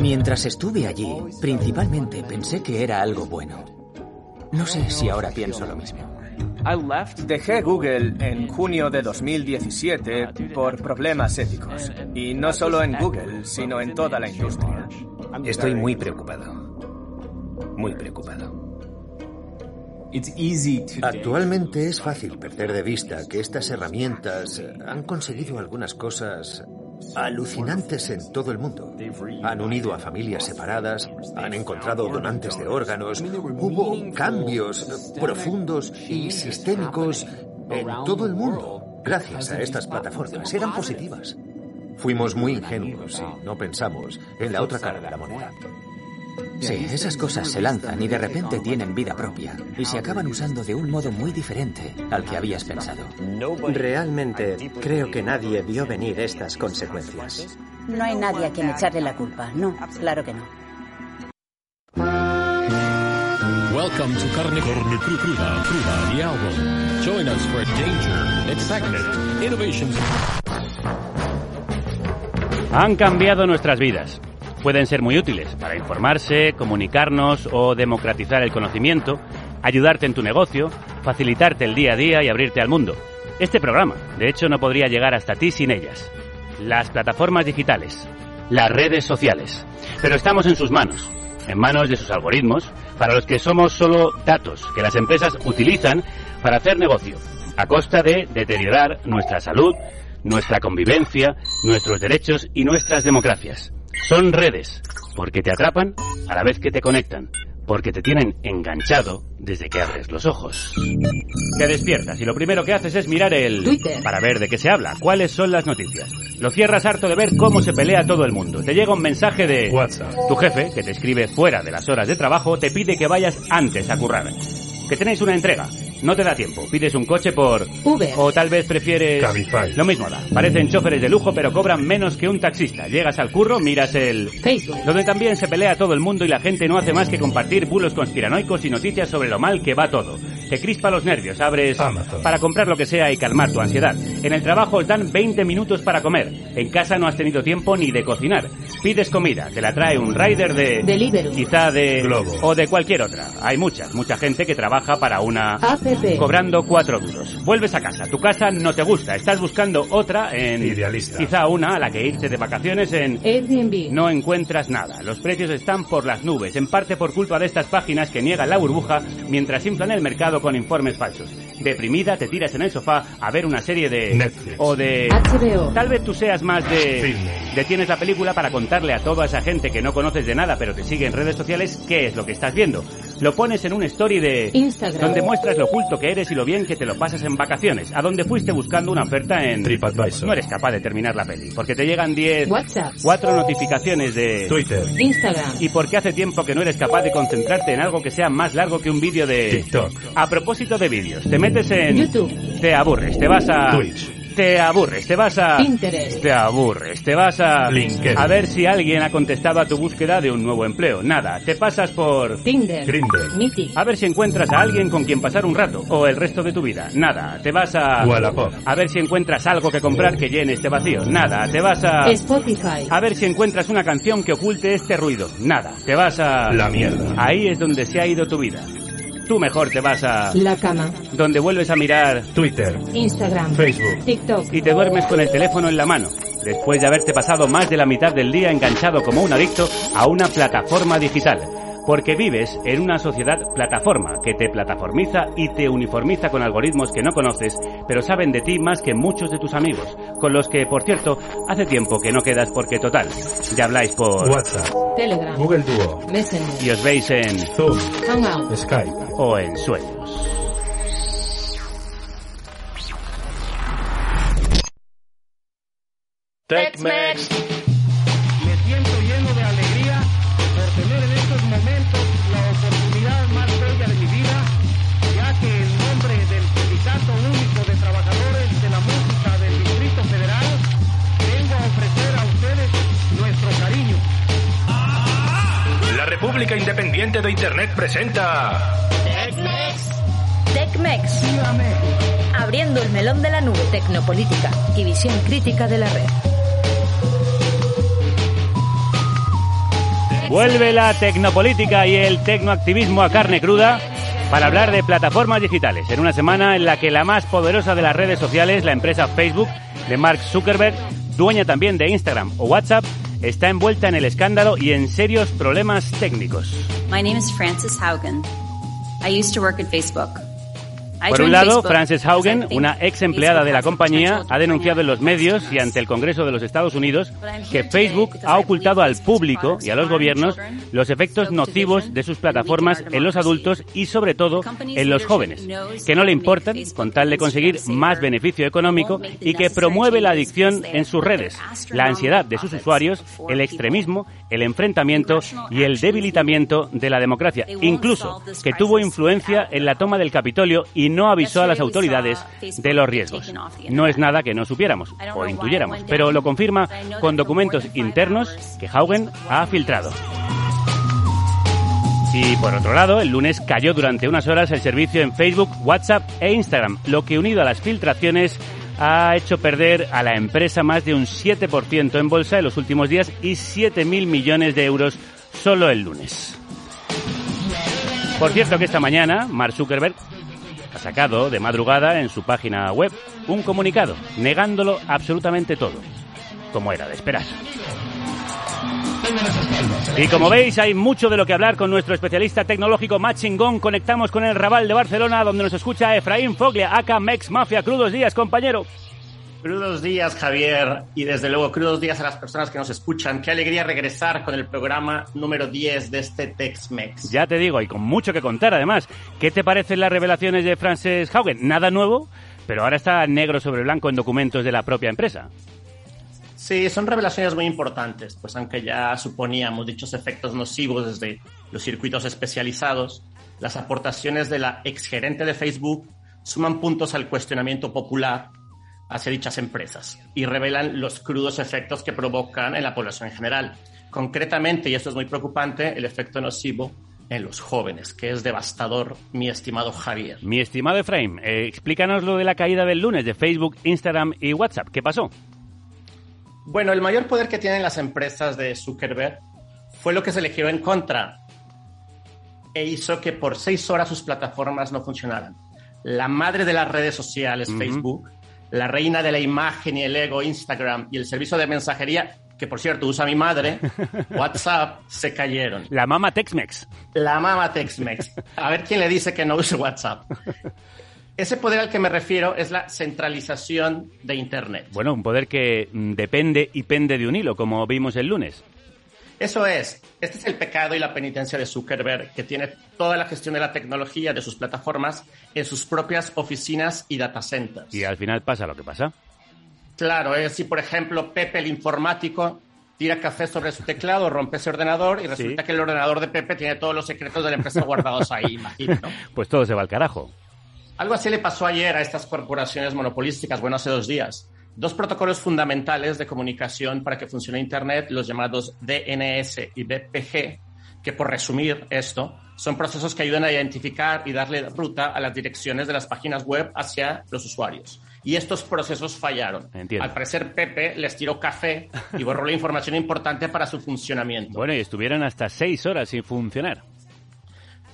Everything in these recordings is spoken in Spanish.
Mientras estuve allí, principalmente pensé que era algo bueno. No sé si ahora pienso lo mismo. Dejé Google en junio de 2017 por problemas éticos. Y no solo en Google, sino en toda la industria. Estoy muy preocupado. Muy preocupado. Actualmente es fácil perder de vista que estas herramientas han conseguido algunas cosas alucinantes en todo el mundo. Han unido a familias separadas, han encontrado donantes de órganos, hubo cambios profundos y sistémicos en todo el mundo. Gracias a estas plataformas eran positivas. Fuimos muy ingenuos y no pensamos en la otra cara de la moneda. Sí, esas cosas se lanzan y de repente tienen vida propia y se acaban usando de un modo muy diferente al que habías pensado. Realmente creo que nadie vio venir estas consecuencias. No hay nadie a quien echarle la culpa. No, claro que no. Welcome to Carne, Carne Cru- Cruda, Cruda, the album. Join us for danger, excitement, innovations. Han cambiado nuestras vidas. Pueden ser muy útiles para informarse, comunicarnos o democratizar el conocimiento, ayudarte en tu negocio, facilitarte el día a día y abrirte al mundo. Este programa, de hecho, no podría llegar hasta ti sin ellas. Las plataformas digitales, las redes sociales. Pero estamos en sus manos, en manos de sus algoritmos, para los que somos solo datos que las empresas utilizan para hacer negocio, a costa de deteriorar nuestra salud, nuestra convivencia, nuestros derechos y nuestras democracias. Son redes, porque te atrapan a la vez que te conectan, porque te tienen enganchado desde que abres los ojos. Te despiertas y lo primero que haces es mirar el Twitter. para ver de qué se habla, cuáles son las noticias. Lo cierras harto de ver cómo se pelea todo el mundo. Te llega un mensaje de WhatsApp. Tu jefe, que te escribe fuera de las horas de trabajo, te pide que vayas antes a currar. Que tenéis una entrega. No te da tiempo. Pides un coche por... Uber. O tal vez prefieres... Cabify. Lo mismo da. Parecen choferes de lujo, pero cobran menos que un taxista. Llegas al curro, miras el... Facebook. Donde también se pelea todo el mundo y la gente no hace más que compartir bulos conspiranoicos y noticias sobre lo mal que va todo. Te crispa los nervios, abres Amazon. para comprar lo que sea y calmar tu ansiedad. En el trabajo os dan 20 minutos para comer. En casa no has tenido tiempo ni de cocinar. Pides comida, te la trae un rider de... Deliveroo. Quizá de... Globo. O de cualquier otra. Hay muchas, mucha gente que trabaja para una... APP. Cobrando cuatro duros. Vuelves a casa. Tu casa no te gusta. Estás buscando otra en... Idealista. Quizá una a la que irte de vacaciones en... Airbnb. No encuentras nada. Los precios están por las nubes, en parte por culpa de estas páginas que niegan la burbuja mientras inflan el mercado con informes falsos. Deprimida, te tiras en el sofá a ver una serie de... Netflix. O de... HBO. Tal vez tú seas más de... Detienes la película para contarle a toda esa gente que no conoces de nada pero te sigue en redes sociales qué es lo que estás viendo. Lo pones en un story de... Instagram. Donde muestras lo culto que eres y lo bien que te lo pasas en vacaciones. A donde fuiste buscando una oferta en... TripAdvisor. No eres capaz de terminar la peli. Porque te llegan 10... WhatsApp. Cuatro notificaciones de... Twitter. Instagram. Y porque hace tiempo que no eres capaz de concentrarte en algo que sea más largo que un vídeo de... TikTok. A propósito de vídeos, te metes en... YouTube. Te aburres, te vas a... Twitch. Te aburres, te vas a... Pinterest. Te aburres, te vas a... LinkedIn. A ver si alguien ha contestado a tu búsqueda de un nuevo empleo. Nada, te pasas por... Tinder. Grindr. A ver si encuentras a alguien con quien pasar un rato o el resto de tu vida. Nada, te vas a... Wallapop. A ver si encuentras algo que comprar que llene este vacío. Nada, te vas a... Spotify. A ver si encuentras una canción que oculte este ruido. Nada, te vas a... La mierda. Ahí es donde se ha ido tu vida. Tú mejor te vas a... La cama. Donde vuelves a mirar Twitter. Instagram. Facebook. TikTok. y te duermes con el teléfono en la mano. Después de haberte pasado más de la mitad del día enganchado como un adicto a una plataforma digital. Porque vives en una sociedad plataforma que te plataformiza y te uniformiza con algoritmos que no conoces, pero saben de ti más que muchos de tus amigos, con los que, por cierto, hace tiempo que no quedas porque total, ya habláis por... WhatsApp. Telegram. Google Duo. Messenger. y os veis en... Zoom. Hangout. Skype. o en sueños. TechMex. República Independiente de Internet presenta... TechMex. TechMex. Abriendo el melón de la nube tecnopolítica y visión crítica de la red. Vuelve la tecnopolítica y el tecnoactivismo a carne cruda para hablar de plataformas digitales, en una semana en la que la más poderosa de las redes sociales, la empresa Facebook de Mark Zuckerberg, dueña también de Instagram o WhatsApp, está envuelta en el escándalo y en serios problemas técnicos. My name is Frances Haugen. I used to work at Facebook. Por un lado, Frances Haugen, una ex empleada de la compañía, ha denunciado en los medios y ante el Congreso de los Estados Unidos que Facebook ha ocultado al público y a los gobiernos los efectos nocivos de sus plataformas en los adultos y sobre todo en los jóvenes, que no le importan con tal de conseguir más beneficio económico y que promueve la adicción en sus redes, la ansiedad de sus usuarios, el extremismo, el enfrentamiento y el debilitamiento de la democracia, incluso que tuvo influencia en la toma del Capitolio y no avisó a las autoridades de los riesgos. No es nada que no supiéramos o intuyéramos, pero lo confirma con documentos internos que Haugen ha filtrado. Y por otro lado, el lunes cayó durante unas horas el servicio en Facebook, WhatsApp e Instagram, lo que unido a las filtraciones ha hecho perder a la empresa más de un 7% en bolsa en los últimos días y 7.000 millones de euros solo el lunes. Por cierto que esta mañana Mark Zuckerberg ha sacado de madrugada en su página web un comunicado negándolo absolutamente todo, como era de esperar. Y como veis, hay mucho de lo que hablar con nuestro especialista tecnológico Machingón. Conectamos con el Raval de Barcelona, donde nos escucha Efraín Foglia, acá Mex Mafia. Crudos días, compañero. Crudos días, Javier, y desde luego crudos días a las personas que nos escuchan. Qué alegría regresar con el programa número 10 de este Tex-Mex. Ya te digo, y con mucho que contar además. ¿Qué te parecen las revelaciones de Frances Haugen? Nada nuevo, pero ahora está negro sobre blanco en documentos de la propia empresa. Sí, son revelaciones muy importantes, pues aunque ya suponíamos dichos efectos nocivos desde los circuitos especializados, las aportaciones de la exgerente de Facebook suman puntos al cuestionamiento popular hacia dichas empresas y revelan los crudos efectos que provocan en la población en general. Concretamente, y esto es muy preocupante, el efecto nocivo en los jóvenes, que es devastador, mi estimado Javier. Mi estimado Efraín, eh, explícanos lo de la caída del lunes de Facebook, Instagram y WhatsApp. ¿Qué pasó? Bueno, el mayor poder que tienen las empresas de Zuckerberg fue lo que se le giró en contra e hizo que por seis horas sus plataformas no funcionaran. La madre de las redes sociales, Facebook, la reina de la imagen y el ego, Instagram, y el servicio de mensajería, que por cierto usa mi madre, WhatsApp, se cayeron. La mama Tex-Mex. La mama Tex-Mex. A ver quién le dice que no use WhatsApp. Ese poder al que me refiero es la centralización de Internet. Bueno, un poder que mm, depende y pende de un hilo, como vimos el lunes. Eso es. Este es el pecado y la penitencia de Zuckerberg, que tiene toda la gestión de la tecnología de sus plataformas en sus propias oficinas y data centers. Y al final pasa lo que pasa. Claro, es si por ejemplo Pepe el informático tira café sobre su teclado, rompe ese ordenador y resulta que el ordenador de Pepe tiene todos los secretos de la empresa guardados ahí, imagino. Pues todo se va al carajo. Algo así le pasó ayer a estas corporaciones monopolísticas, bueno, hace dos días. Dos protocolos fundamentales de comunicación para que funcione Internet, los llamados DNS y BPG, que por resumir esto, son procesos que ayudan a identificar y darle ruta a las direcciones de las páginas web hacia los usuarios. Y estos procesos fallaron. Entiendo. Al parecer, Pepe les tiró café y borró la información importante para su funcionamiento. Bueno, y estuvieron hasta seis horas sin funcionar.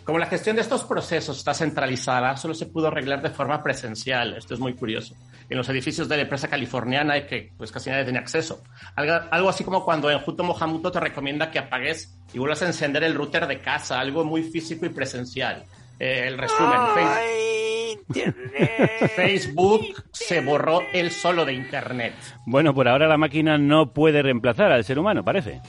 Como la gestión de estos procesos está centralizada, solo se pudo arreglar de forma presencial. Esto es muy curioso. En los edificios de la empresa californiana hay que pues casi nadie tiene acceso. Algo, algo así como cuando en Juto Mohamuto te recomienda que apagues y vuelvas a encender el router de casa, algo muy físico y presencial. Eh, el resumen, Facebook, Facebook se borró él solo de Internet. Bueno, por ahora la máquina no puede reemplazar al ser humano, parece.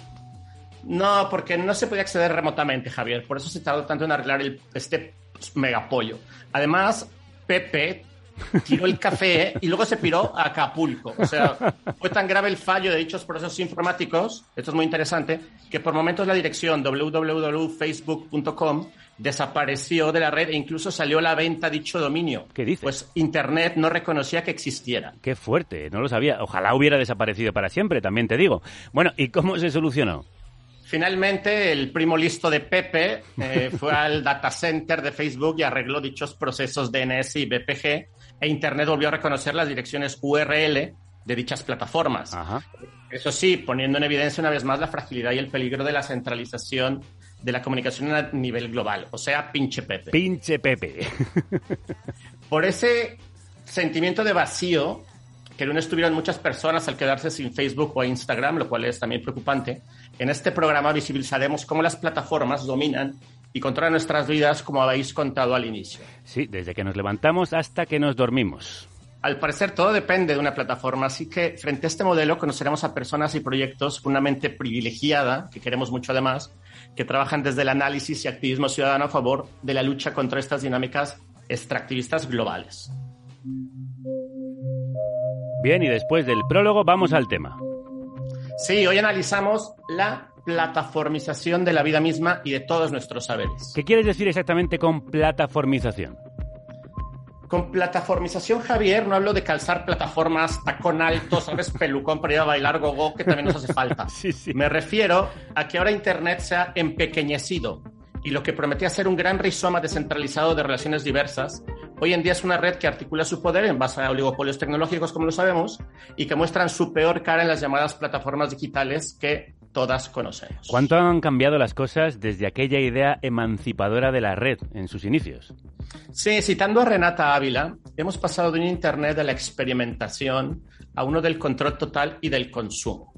No, porque no se podía acceder remotamente, Javier. Por eso se tardó tanto en arreglar el, este megapollo. Además, Pepe tiró el café y luego se piró a Acapulco. O sea, fue tan grave el fallo de dichos procesos informáticos, esto es muy interesante, que por momentos la dirección www.facebook.com desapareció de la red e incluso salió a la venta dicho dominio. ¿Qué dices? Pues Internet no reconocía que existiera. Qué fuerte, no lo sabía. Ojalá hubiera desaparecido para siempre, también te digo. Bueno, ¿y cómo se solucionó? Finalmente, el primo listo de Pepe eh, fue al data center de Facebook y arregló dichos procesos DNS y BPG e Internet volvió a reconocer las direcciones URL de dichas plataformas. Eso sí, poniendo en evidencia una vez más la fragilidad y el peligro de la centralización de la comunicación a nivel global, o sea, pinche Pepe. Pinche Pepe. Por ese sentimiento de vacío que no estuvieron muchas personas al quedarse sin Facebook o Instagram, lo cual es también preocupante, en este programa visibilizaremos cómo las plataformas dominan y controlan nuestras vidas, como habéis contado al inicio. Sí, desde que nos levantamos hasta que nos dormimos. Al parecer todo depende de una plataforma, así que frente a este modelo conoceremos a personas y proyectos con una mente privilegiada, que queremos mucho además, que trabajan desde el análisis y activismo ciudadano a favor de la lucha contra estas dinámicas extractivistas globales. Bien, y después del prólogo vamos al tema. Sí, hoy analizamos la plataformización de la vida misma y de todos nuestros saberes. ¿Qué quieres decir exactamente con plataformización? Con plataformización, Javier, no hablo de calzar plataformas, tacón alto, sabes, pelucón para ir a bailar gogo, que también nos hace falta. Me refiero a que ahora Internet se ha empequeñecido y lo que prometía ser un gran rizoma descentralizado de relaciones diversas, hoy en día es una red que articula su poder en base a oligopolios tecnológicos, como lo sabemos, y que muestran su peor cara en las llamadas plataformas digitales que todas conocemos. ¿Cuánto han cambiado las cosas desde aquella idea emancipadora de la red en sus inicios? Sí, citando a Renata Ávila, hemos pasado de un Internet de la experimentación a uno del control total y del consumo.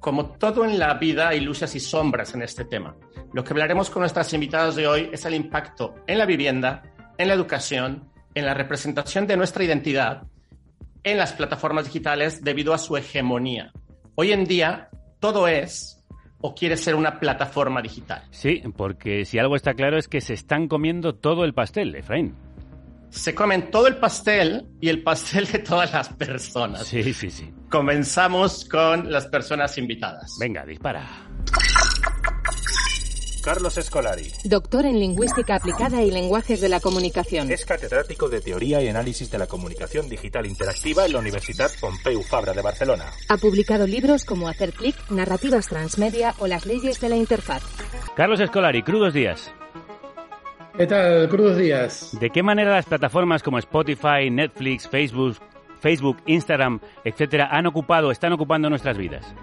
Como todo en la vida, hay luces y sombras en este tema. Lo que hablaremos con nuestras invitadas de hoy es el impacto en la vivienda, en la educación, en la representación de nuestra identidad, en las plataformas digitales debido a su hegemonía. Hoy en día, todo es o quiere ser una plataforma digital. Sí, porque si algo está claro es que se están comiendo todo el pastel, Efraín. Se comen todo el pastel y el pastel de todas las personas. Sí, sí, sí. Comenzamos con las personas invitadas. Venga, dispara. Carlos Escolari. Doctor en Lingüística Aplicada y Lenguajes de la Comunicación. Es catedrático de Teoría y Análisis de la Comunicación Digital Interactiva en la Universidad Pompeu Fabra de Barcelona. Ha publicado libros como Hacer clic, Narrativas Transmedia o Las leyes de la interfaz. Carlos Escolari, crudos días. ¿Qué tal? Crudos días. ¿De qué manera las plataformas como Spotify, Netflix, Facebook, Facebook, Instagram, etcétera, han ocupado, están ocupando nuestras vidas?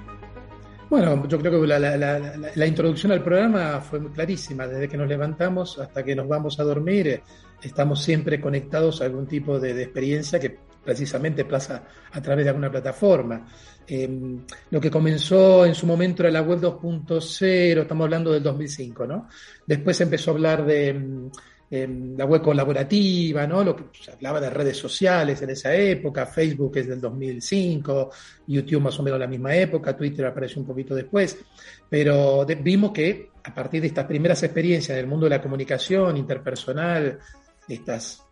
Bueno, yo creo que la, introducción al programa fue clarísima. Desde que nos levantamos hasta que nos vamos a dormir, eh, estamos siempre conectados a algún tipo de, experiencia que precisamente pasa a través de alguna plataforma. Em, lo que comenzó en su momento era la web 2.0, estamos hablando del 2005, ¿no? Después empezó a hablar de la web colaborativa, ¿no? Lo que se hablaba de redes sociales en esa época, Facebook es del 2005, YouTube más o menos la misma época, Twitter apareció un poquito después, pero vimos que a partir de estas primeras experiencias en el mundo de la comunicación interpersonal, estas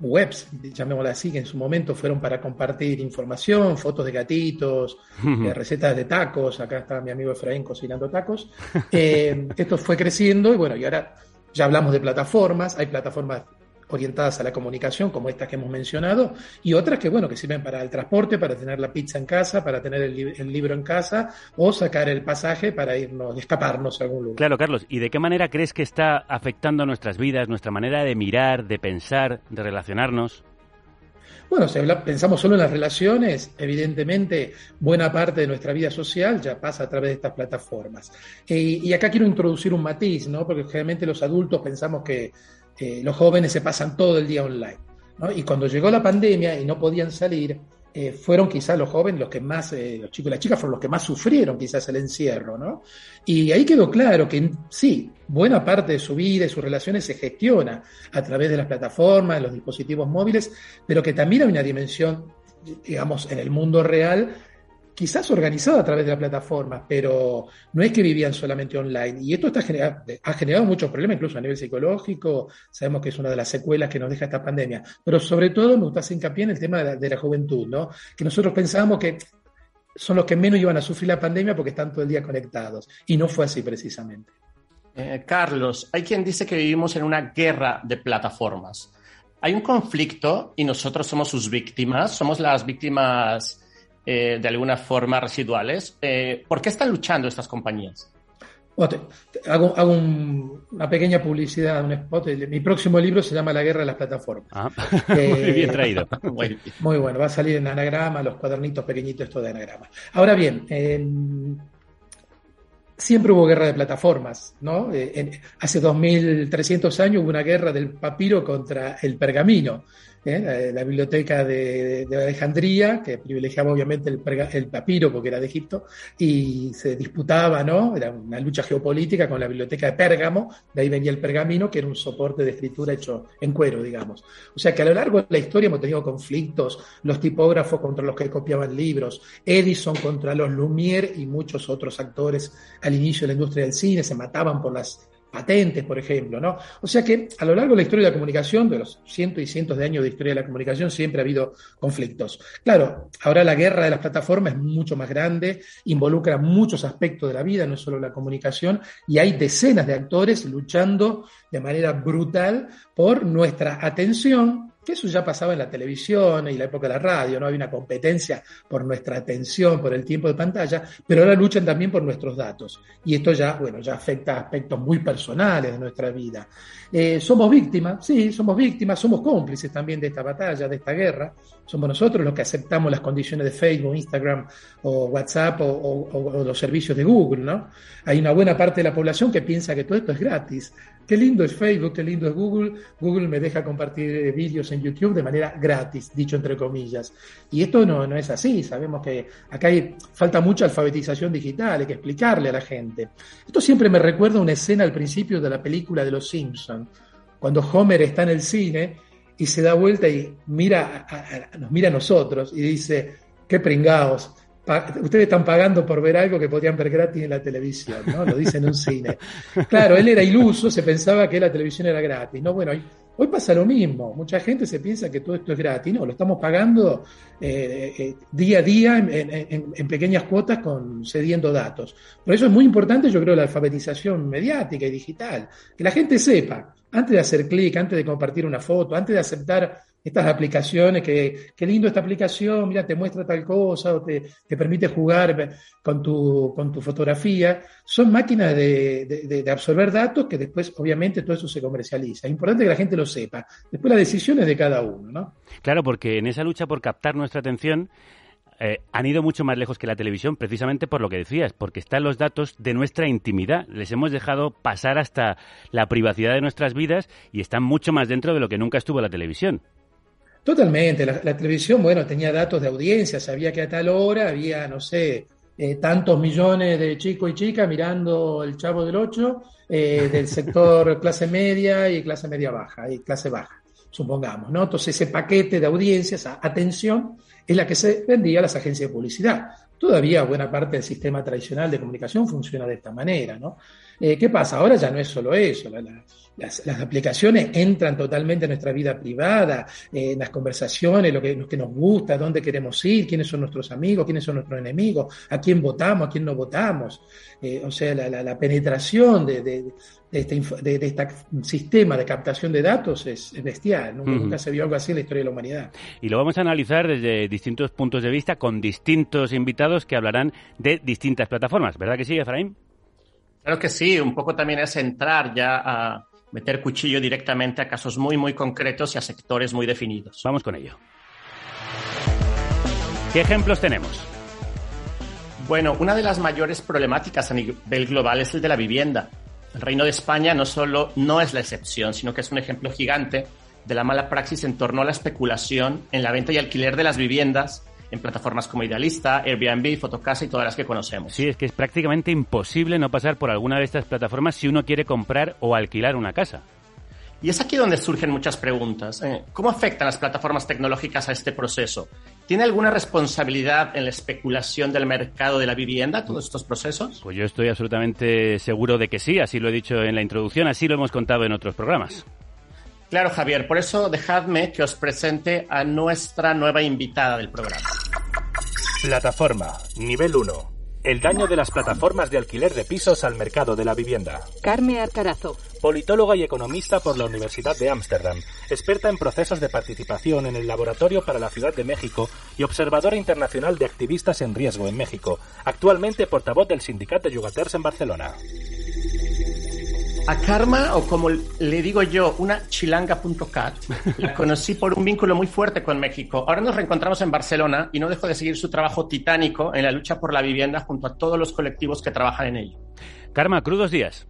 webs, llamémosla así, que en su momento fueron para compartir información, fotos de gatitos, eh, recetas de tacos, acá está mi amigo Efraín cocinando tacos, eh, esto fue creciendo y bueno, y ahora ya hablamos de plataformas, hay plataformas orientadas a la comunicación, como estas que hemos mencionado, y otras que, bueno, que sirven para el transporte, para tener la pizza en casa, para tener el, libro en casa, o sacar el pasaje para irnos, escaparnos a algún lugar. Claro, Carlos, ¿y de qué manera crees que está afectando nuestras vidas, nuestra manera de mirar, de pensar, de relacionarnos? Bueno, si pensamos solo en las relaciones, evidentemente buena parte de nuestra vida social ya pasa a través de estas plataformas. y acá quiero introducir un matiz, ¿no? Porque generalmente los adultos pensamos que los jóvenes se pasan todo el día online. Y cuando llegó la pandemia y no podían salir, eh, fueron quizás los jóvenes los que más, eh, los chicos y las chicas fueron los que más sufrieron quizás el encierro, ¿no? Y ahí quedó claro que sí, buena parte de su vida y sus relaciones se gestiona a través de las plataformas, de los dispositivos móviles, pero que también hay una dimensión, digamos, en el mundo real quizás organizado a través de la plataforma, pero no es que vivían solamente online. Y esto ha generado muchos problemas, incluso a nivel psicológico. Sabemos que es una de las secuelas que nos deja esta pandemia. Pero sobre todo me gusta hacer hincapié en el tema de la, juventud, ¿no? Que nosotros pensábamos que son los que menos iban a sufrir la pandemia porque están todo el día conectados. Y no fue así precisamente. Eh, Carlos, hay quien dice que vivimos en una guerra de plataformas. Hay un conflicto y nosotros somos sus víctimas, somos las víctimas eh, de alguna forma residuales. Eh, ¿Por qué están luchando estas compañías? hago, hago una pequeña publicidad, un spot. Mi próximo libro se llama La guerra de las plataformas. Ah, muy bien traído. muy, bueno, va a salir en anagrama, los cuadernitos pequeñitos, esto de anagrama. Ahora bien, siempre hubo guerra de plataformas, ¿no? Eh, hace 2300 años hubo una guerra del papiro contra el pergamino. ¿Eh? la, biblioteca de, Alejandría, que privilegiaba obviamente el, papiro porque era de Egipto, y se disputaba, ¿no? Era una lucha geopolítica con la biblioteca de Pérgamo, de ahí venía el pergamino, que era un soporte de escritura hecho en cuero, digamos. O sea que a lo largo de la historia hemos tenido conflictos, los tipógrafos contra los que copiaban libros, Edison contra los Lumière y muchos otros actores al inicio de la industria del cine, se mataban por las patentes, por ejemplo, ¿no? O sea que a lo largo de la historia de la comunicación, de los cientos y cientos de años de historia de la comunicación, siempre ha habido conflictos. Claro, ahora la guerra de las plataformas es mucho más grande, involucra muchos aspectos de la vida, no es solo la comunicación, y hay decenas de actores luchando de manera brutal por nuestra atención, que eso ya pasaba en la televisión y la época de la radio, no había una competencia por nuestra atención, por el tiempo de pantalla, pero ahora luchan también por nuestros datos. Y esto ya, bueno, ya afecta aspectos muy personales de nuestra vida. Eh, somos víctimas, sí, somos víctimas, somos cómplices también de esta batalla, de esta guerra. Somos nosotros los que aceptamos las condiciones de Facebook, Instagram o WhatsApp o, los servicios de Google, ¿no? Hay una buena parte de la población que piensa que todo esto es gratis. Qué lindo es Facebook, qué lindo es Google. Google me deja compartir vídeos en YouTube de manera gratis, dicho entre comillas. Y esto no, no es así. Sabemos que acá falta mucha alfabetización digital, hay que explicarle a la gente. Esto siempre me recuerda una escena al principio de la película de Los Simpsons, cuando Homer está en el cine y se da vuelta y mira nos mira a nosotros y dice, qué pringados ustedes están pagando por ver algo que podían ver gratis en la televisión, ¿no? Lo dice en un cine. Claro, él era iluso, se pensaba que la televisión era gratis, ¿no? Bueno, hoy pasa lo mismo. Mucha gente se piensa que todo esto es gratis, no, lo estamos pagando eh, eh, día a día en, pequeñas cuotas con cediendo datos. Por eso es muy importante, yo creo, la alfabetización mediática y digital. Que la gente sepa, antes de hacer clic, antes de compartir una foto, antes de aceptar estas aplicaciones, que qué lindo esta aplicación, mira, te muestra tal cosa o te, permite jugar con tu, con tu fotografía, son máquinas de, absorber datos que después, obviamente, todo eso se comercializa. Es importante que la gente lo sepa. Después la decisión es de cada uno, ¿no? Claro, porque en esa lucha por captar nuestra atención, eh, han ido mucho más lejos que la televisión, precisamente por lo que decías, porque están los datos de nuestra intimidad. Les hemos dejado pasar hasta la privacidad de nuestras vidas y están mucho más dentro de lo que nunca estuvo la televisión. Totalmente. La, televisión, bueno, tenía datos de audiencia, sabía que a tal hora había, no sé, eh, tantos millones de chicos y chicas mirando el Chavo del Ocho eh, del sector clase media y clase media baja y clase baja, supongamos, ¿no? Entonces ese paquete de audiencias, atención, es la que se vendía a las agencias de publicidad. Todavía buena parte del sistema tradicional de comunicación funciona de esta manera, ¿no? Eh, ¿Qué pasa? Ahora ya no es solo eso. las, aplicaciones entran totalmente en nuestra vida privada, eh, en las conversaciones, lo que, nos gusta, dónde queremos ir, quiénes son nuestros amigos, quiénes son nuestros enemigos, a quién votamos, a quién no votamos. Eh, o sea, la, penetración de, este, este, sistema de captación de datos es, bestial. Nunca, se vio algo así en la historia de la humanidad. Y lo vamos a analizar desde distintos puntos de vista con distintos invitados que hablarán de distintas plataformas. ¿Verdad que sí, Efraín? Claro que sí, un poco también es entrar ya a meter cuchillo directamente a casos muy, muy concretos y a sectores muy definidos. Vamos con ello. ¿Qué ejemplos tenemos? Bueno, una de las mayores problemáticas a nivel global es el de la vivienda. El Reino de España no solo no es la excepción, sino que es un ejemplo gigante de la mala praxis en torno a la especulación en la venta y alquiler de las viviendas en plataformas como Idealista, Airbnb, Fotocasa y todas las que conocemos. Sí, es que es prácticamente imposible no pasar por alguna de estas plataformas si uno quiere comprar o alquilar una casa. Y es aquí donde surgen muchas preguntas. Eh, ¿Cómo afectan las plataformas tecnológicas a este proceso? ¿Tiene alguna responsabilidad en la especulación del mercado de la vivienda, todos estos procesos? Pues yo estoy absolutamente seguro de que sí, así lo he dicho en la introducción, así lo hemos contado en otros programas. Claro, Javier, por eso dejadme que os presente a nuestra nueva invitada del programa. Plataforma, nivel 1. El daño de las plataformas de alquiler de pisos al mercado de la vivienda. Carme Arcarazo. Politóloga y economista por la Universidad de Ámsterdam, experta en procesos de participación en el Laboratorio para la Ciudad de México y observadora internacional de activistas en riesgo en México, actualmente portavoz del Sindicato de Yugaters en Barcelona. A Karma, o como le digo yo, una chilanga.cat, la conocí por un vínculo muy fuerte con México. Ahora nos reencontramos en Barcelona y no dejo de seguir su trabajo titánico en la lucha por la vivienda junto a todos los colectivos que trabajan en ello. Karma, crudos días.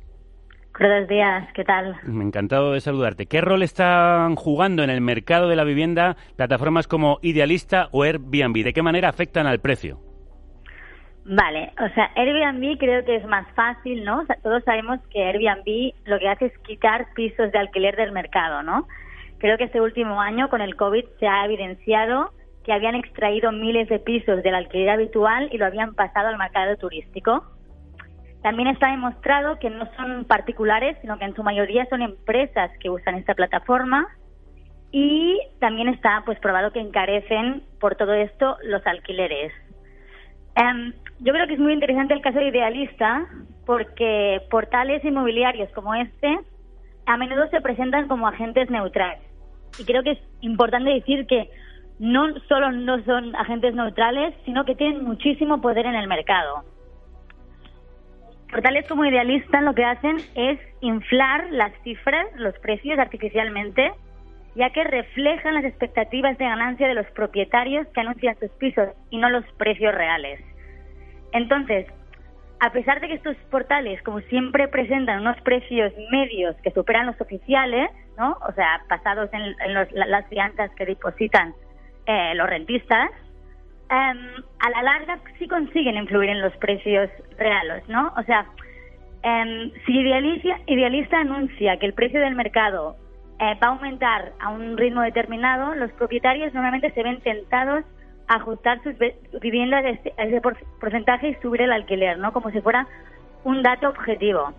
Crudos días, ¿qué tal? Encantado de saludarte. ¿Qué rol están jugando en el mercado de la vivienda plataformas como Idealista o Airbnb? ¿De qué manera afectan al precio? Vale, o sea, Airbnb creo que es más fácil, ¿no? Todos sabemos que Airbnb lo que hace es quitar pisos de alquiler del mercado, ¿no? Creo que este último año con el COVID se ha evidenciado que habían extraído miles de pisos del alquiler habitual y lo habían pasado al mercado turístico. También está demostrado que no son particulares, sino que en su mayoría son empresas que usan esta plataforma y también está pues probado que encarecen por todo esto los alquileres. Em, yo creo que es muy interesante el caso de Idealista porque portales inmobiliarios como este a menudo se presentan como agentes neutrales. Y creo que es importante decir que no solo no son agentes neutrales, sino que tienen muchísimo poder en el mercado. Portales como Idealista lo que hacen es inflar las cifras, los precios artificialmente, ya que reflejan las expectativas de ganancia de los propietarios que anuncian sus pisos y no los precios reales. Entonces, a pesar de que estos portales, como siempre, presentan unos precios medios que superan los oficiales, ¿no? O sea, basados en, las fianzas que depositan eh, los rentistas, em, a la larga sí consiguen influir en los precios reales, ¿no? O sea, em, si Idealista anuncia que el precio del mercado eh, va a aumentar a un ritmo determinado, los propietarios normalmente se ven tentados ajustar sus viviendas a ese, porcentaje y subir el alquiler, ¿no? Como si fuera un dato objetivo.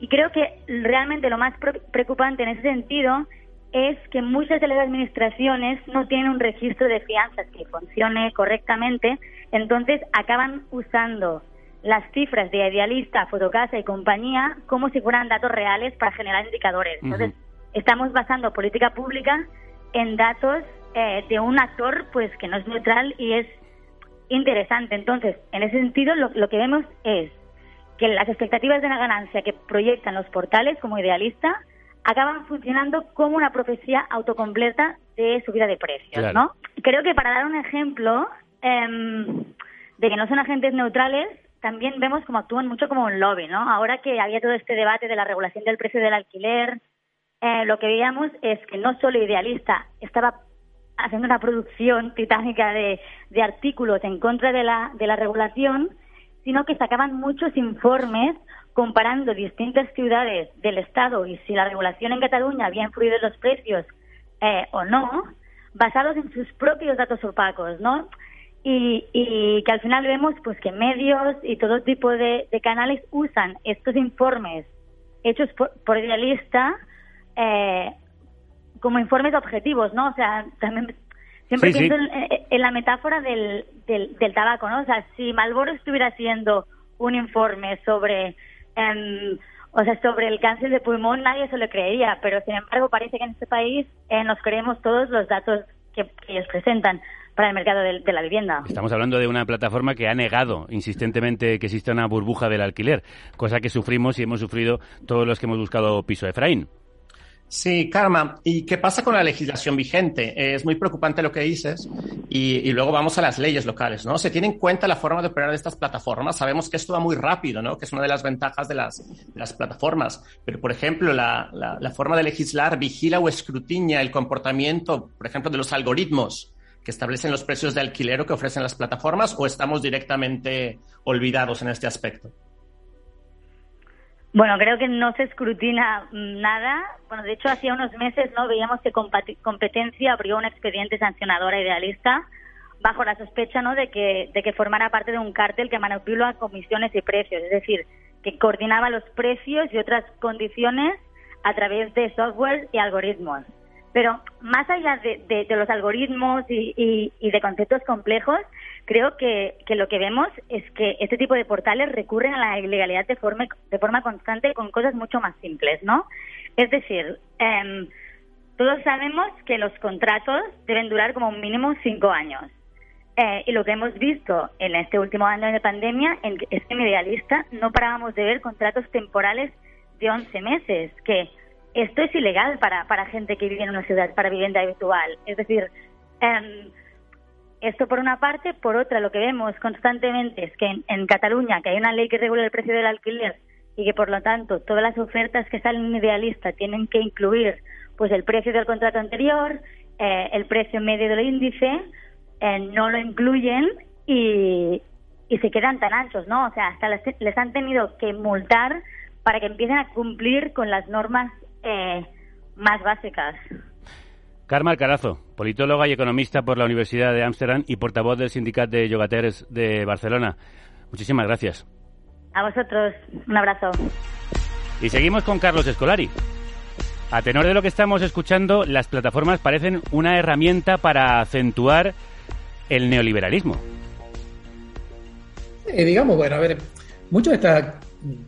Y creo que realmente lo más preocupante en ese sentido es que muchas de las administraciones no tienen un registro de fianzas que funcione correctamente, entonces acaban usando las cifras de Idealista, Fotocasa y compañía como si fueran datos reales para generar indicadores. Entonces, estamos basando política pública en datos eh, de un actor pues que no es neutral y es interesante. Entonces, en ese sentido, lo, que vemos es que las expectativas de la ganancia que proyectan los portales como idealista acaban funcionando como una profecía autocompleta de subida de precios, ¿no? Creo que para dar un ejemplo em, de que no son agentes neutrales, también vemos cómo actúan mucho como un lobby, ¿no? Ahora que había todo este debate de la regulación del precio del alquiler, eh, lo que veíamos es que no solo Idealista estaba haciendo una producción titánica de, de artículos en contra de la, de la regulación, sino que sacaban muchos informes comparando distintas ciudades del Estado y si la regulación en Cataluña había influido en los precios eh, o no, basados en sus propios datos opacos, ¿no? Y, que al final vemos pues que medios y todo tipo de, canales usan estos informes hechos por, por idealista eh, como informes objetivos, ¿no? O sea, también siempre pienso En, la metáfora del, del, tabaco, ¿no? O sea, si Malboro estuviera haciendo un informe sobre, em, o sea, sobre el cáncer de pulmón, nadie se lo creería, pero sin embargo parece que en este país eh, nos creemos todos los datos que, ellos presentan para el mercado de, de, la vivienda. Estamos hablando de una plataforma que ha negado insistentemente que exista una burbuja del alquiler, cosa que sufrimos y hemos sufrido todos los que hemos buscado piso. Efraín. Sí, Karma. ¿Y qué pasa con la legislación vigente? Es muy preocupante lo que dices. Y, luego vamos a las leyes locales, ¿no? Se tiene en cuenta la forma de operar de estas plataformas. Sabemos que esto va muy rápido, ¿no? Que es una de las ventajas de las, plataformas. Pero, por ejemplo, la, forma de legislar vigila o escrutina el comportamiento, por ejemplo, de los algoritmos que establecen los precios de alquiler que ofrecen las plataformas o estamos directamente olvidados en este aspecto. Bueno, creo que no se escrutina nada. Bueno, de hecho, hacía unos meses no veíamos que competencia abrió un expediente sancionadora idealista bajo la sospecha ¿no? de, que, de que formara parte de un cártel que manipula comisiones y precios, es decir, que coordinaba los precios y otras condiciones a través de software y algoritmos. Pero más allá de, los algoritmos y, de conceptos complejos, creo que, lo que vemos es que este tipo de portales recurren a la ilegalidad de forma, de forma constante con cosas mucho más simples, ¿no? Es decir, em, todos sabemos que los contratos deben durar como mínimo cinco años. Eh, y lo que hemos visto en este último año de pandemia es que en Idealista no parábamos de ver contratos temporales de 11 meses, que esto es ilegal para, para gente que vive en una ciudad, para vivienda habitual. Es decir, em, esto por una parte, por otra, lo que vemos constantemente es que en, Cataluña, que hay una ley que regula el precio del alquiler y que por lo tanto todas las ofertas que salen idealistas tienen que incluir pues el precio del contrato anterior, eh, el precio medio del índice, eh, no lo incluyen y, se quedan tan anchos, ¿no? O sea, hasta les, han tenido que multar para que empiecen a cumplir con las normas eh, más básicas. Carmen Alcarazo, politóloga y economista por la Universidad de Ámsterdam y portavoz del Sindicato de Yogateres de Barcelona. Muchísimas gracias. A vosotros, un abrazo. Y seguimos con Carlos Escolari. A tenor de lo que estamos escuchando, las plataformas parecen una herramienta para acentuar el neoliberalismo. Eh, digamos, bueno, a ver, muchas de estas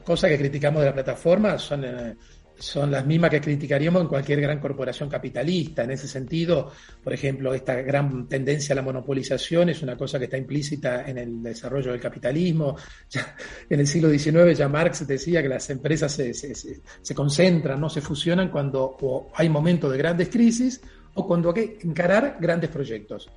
cosas que criticamos de la plataforma son eh, son las mismas que criticaríamos en cualquier gran corporación capitalista. En ese sentido, por ejemplo, esta gran tendencia a la monopolización es una cosa que está implícita en el desarrollo del capitalismo. en el siglo XIX ya Marx decía que las empresas se, se, concentran, no se fusionan cuando hay momentos de grandes crisis o cuando hay que encarar grandes proyectos.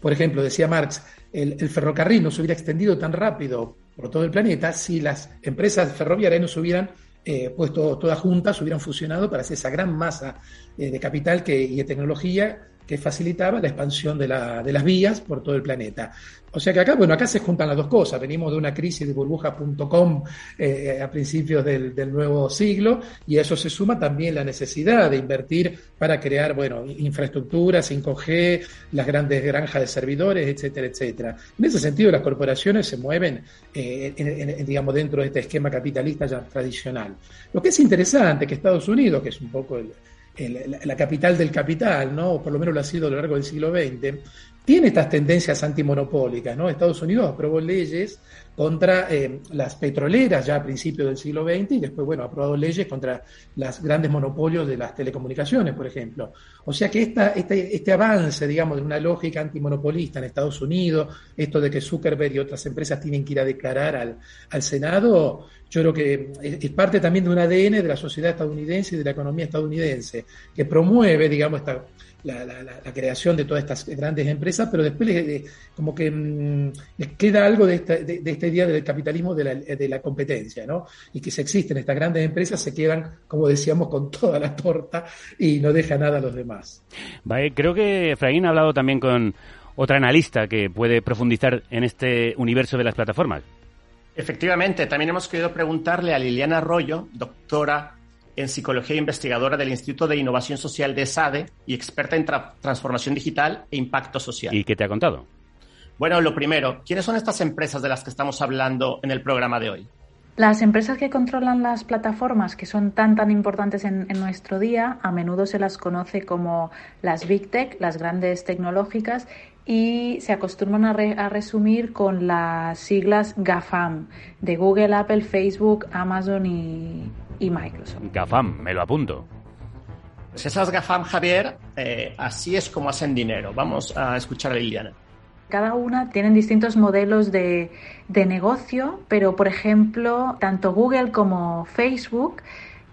Por ejemplo, decía Marx, el, el ferrocarril no se hubiera extendido tan rápido por todo el planeta si las empresas ferroviarias no se hubieran eh, puesto todas juntas, hubieran fusionado para hacer esa gran masa eh, de capital que, y de tecnología que facilitaba la expansión de, la, de, las vías por todo el planeta. O sea que acá, bueno, acá se juntan las dos cosas. Venimos de una crisis de burbuja.com eh, a principios del, del, nuevo siglo y a eso se suma también la necesidad de invertir para crear, bueno, infraestructuras, 5G, las grandes granjas de servidores, etcétera, etcétera. En ese sentido, las corporaciones se mueven, eh, digamos, dentro de este esquema capitalista ya tradicional. Lo que es interesante que Estados Unidos, que es un poco el, la capital del capital, ¿no? o por lo menos lo ha sido a lo largo del siglo XX, tiene estas tendencias antimonopólicas. ¿no? Estados Unidos aprobó leyes contra eh, las petroleras ya a principios del siglo XX y después, bueno, ha aprobado leyes contra los grandes monopolios de las telecomunicaciones, por ejemplo. O sea que esta, este, este avance, digamos, de una lógica antimonopolista en Estados Unidos, esto de que Zuckerberg y otras empresas tienen que ir a declarar al, al Senado, yo creo que es parte también de un ADN de la sociedad estadounidense y de la economía estadounidense, que promueve, digamos, esta la, creación de todas estas grandes empresas, pero después como que mm, les queda algo de, esta, de, este día del capitalismo de la, de la competencia, ¿no? Y que si existen estas grandes empresas se quedan, como decíamos, con toda la torta y no deja nada a los demás. Vale, creo que Efraín ha hablado también con otra analista que puede profundizar en este universo de las plataformas. Efectivamente, también hemos querido preguntarle a Liliana Arroyo, doctora en psicología e investigadora del Instituto de Innovación Social de SADE y experta en transformación digital e impacto social. ¿Y qué te ha contado? Bueno, lo primero, ¿quiénes son estas empresas de las que estamos hablando en el programa de hoy? Las empresas que controlan las plataformas que son tan tan importantes en, nuestro día, a menudo se las conoce como las Big Tech, las grandes tecnológicas, y se acostumbran a, resumir con las siglas GAFAM, de Google, Apple, Facebook, Amazon y, y Microsoft. GAFAM, me lo apunto. Pues esas GAFAM, Javier, eh, así es como hacen dinero. Vamos a escuchar a Liliana. Cada una tienen distintos modelos de, de negocio, pero por ejemplo, tanto Google como Facebook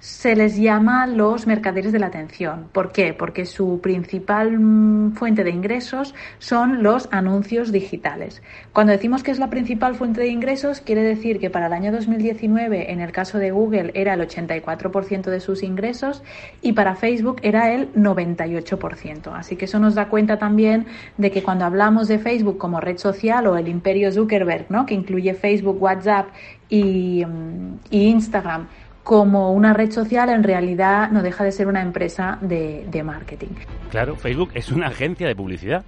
se les llama los mercaderes de la atención. ¿Por qué? Porque su principal mm, fuente de ingresos son los anuncios digitales. Cuando decimos que es la principal fuente de ingresos, quiere decir que para el año 2019, en el caso de Google, era el 84% de sus ingresos y para Facebook era el 98%. Así que eso nos da cuenta también de que cuando hablamos de Facebook como red social o el imperio Zuckerberg, ¿no? que incluye Facebook, WhatsApp y, mm, y Instagram, como una red social, en realidad no deja de ser una empresa de, marketing. Claro, Facebook es una agencia de publicidad.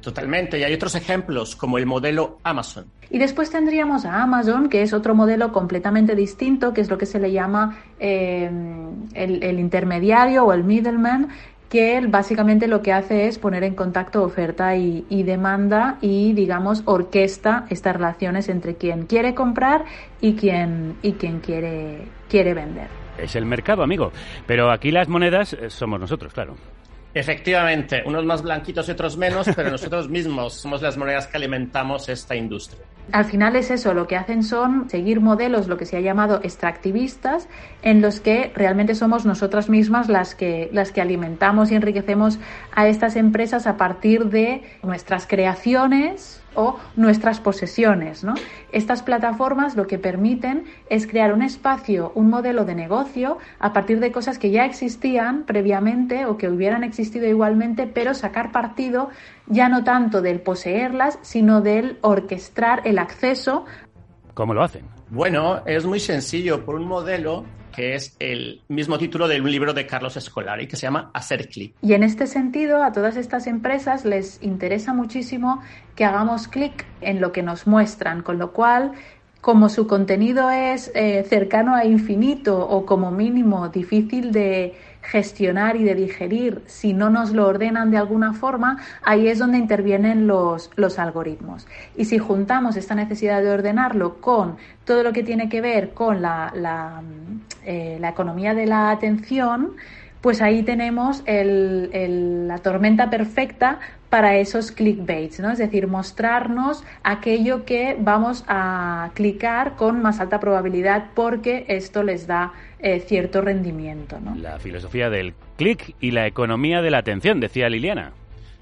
Totalmente, y hay otros ejemplos como el modelo Amazon. Y después tendríamos a Amazon, que es otro modelo completamente distinto, que es lo que se le llama eh, el, el, intermediario o el middleman, que básicamente lo que hace es poner en contacto oferta y, demanda y, digamos, orquesta estas relaciones entre quien quiere comprar y quien, y quien quiere, quiere vender. Es el mercado, amigo. Pero aquí las monedas eh, somos nosotros, claro. Efectivamente, unos más blanquitos y otros menos, pero nosotros mismos somos las monedas que alimentamos esta industria. Al final es eso, lo que hacen son seguir modelos, lo que se ha llamado extractivistas, en los que realmente somos nosotras mismas las que, las que alimentamos y enriquecemos a estas empresas a partir de nuestras creaciones, o nuestras posesiones. ¿no? Estas plataformas lo que permiten es crear un espacio, un modelo de negocio a partir de cosas que ya existían previamente o que hubieran existido igualmente, pero sacar partido ya no tanto del poseerlas, sino del orquestar el acceso. ¿Cómo lo hacen? Bueno, es muy sencillo. Por un modelo que es el mismo título de un libro de Carlos Escolari que se llama Hacer clic. Y en este sentido, a todas estas empresas les interesa muchísimo que hagamos clic en lo que nos muestran, con lo cual como su contenido es eh, cercano a infinito o como mínimo difícil de gestionar y de digerir si no nos lo ordenan de alguna forma, ahí es donde intervienen los, los algoritmos. Y si juntamos esta necesidad de ordenarlo con todo lo que tiene que ver con la, la, eh, la economía de la atención, pues ahí tenemos el, la tormenta perfecta para esos clickbaits, ¿no? Es decir, mostrarnos aquello que vamos a clicar con más alta probabilidad porque esto les da eh, cierto rendimiento, ¿no? La filosofía del click y la economía de la atención, decía Liliana.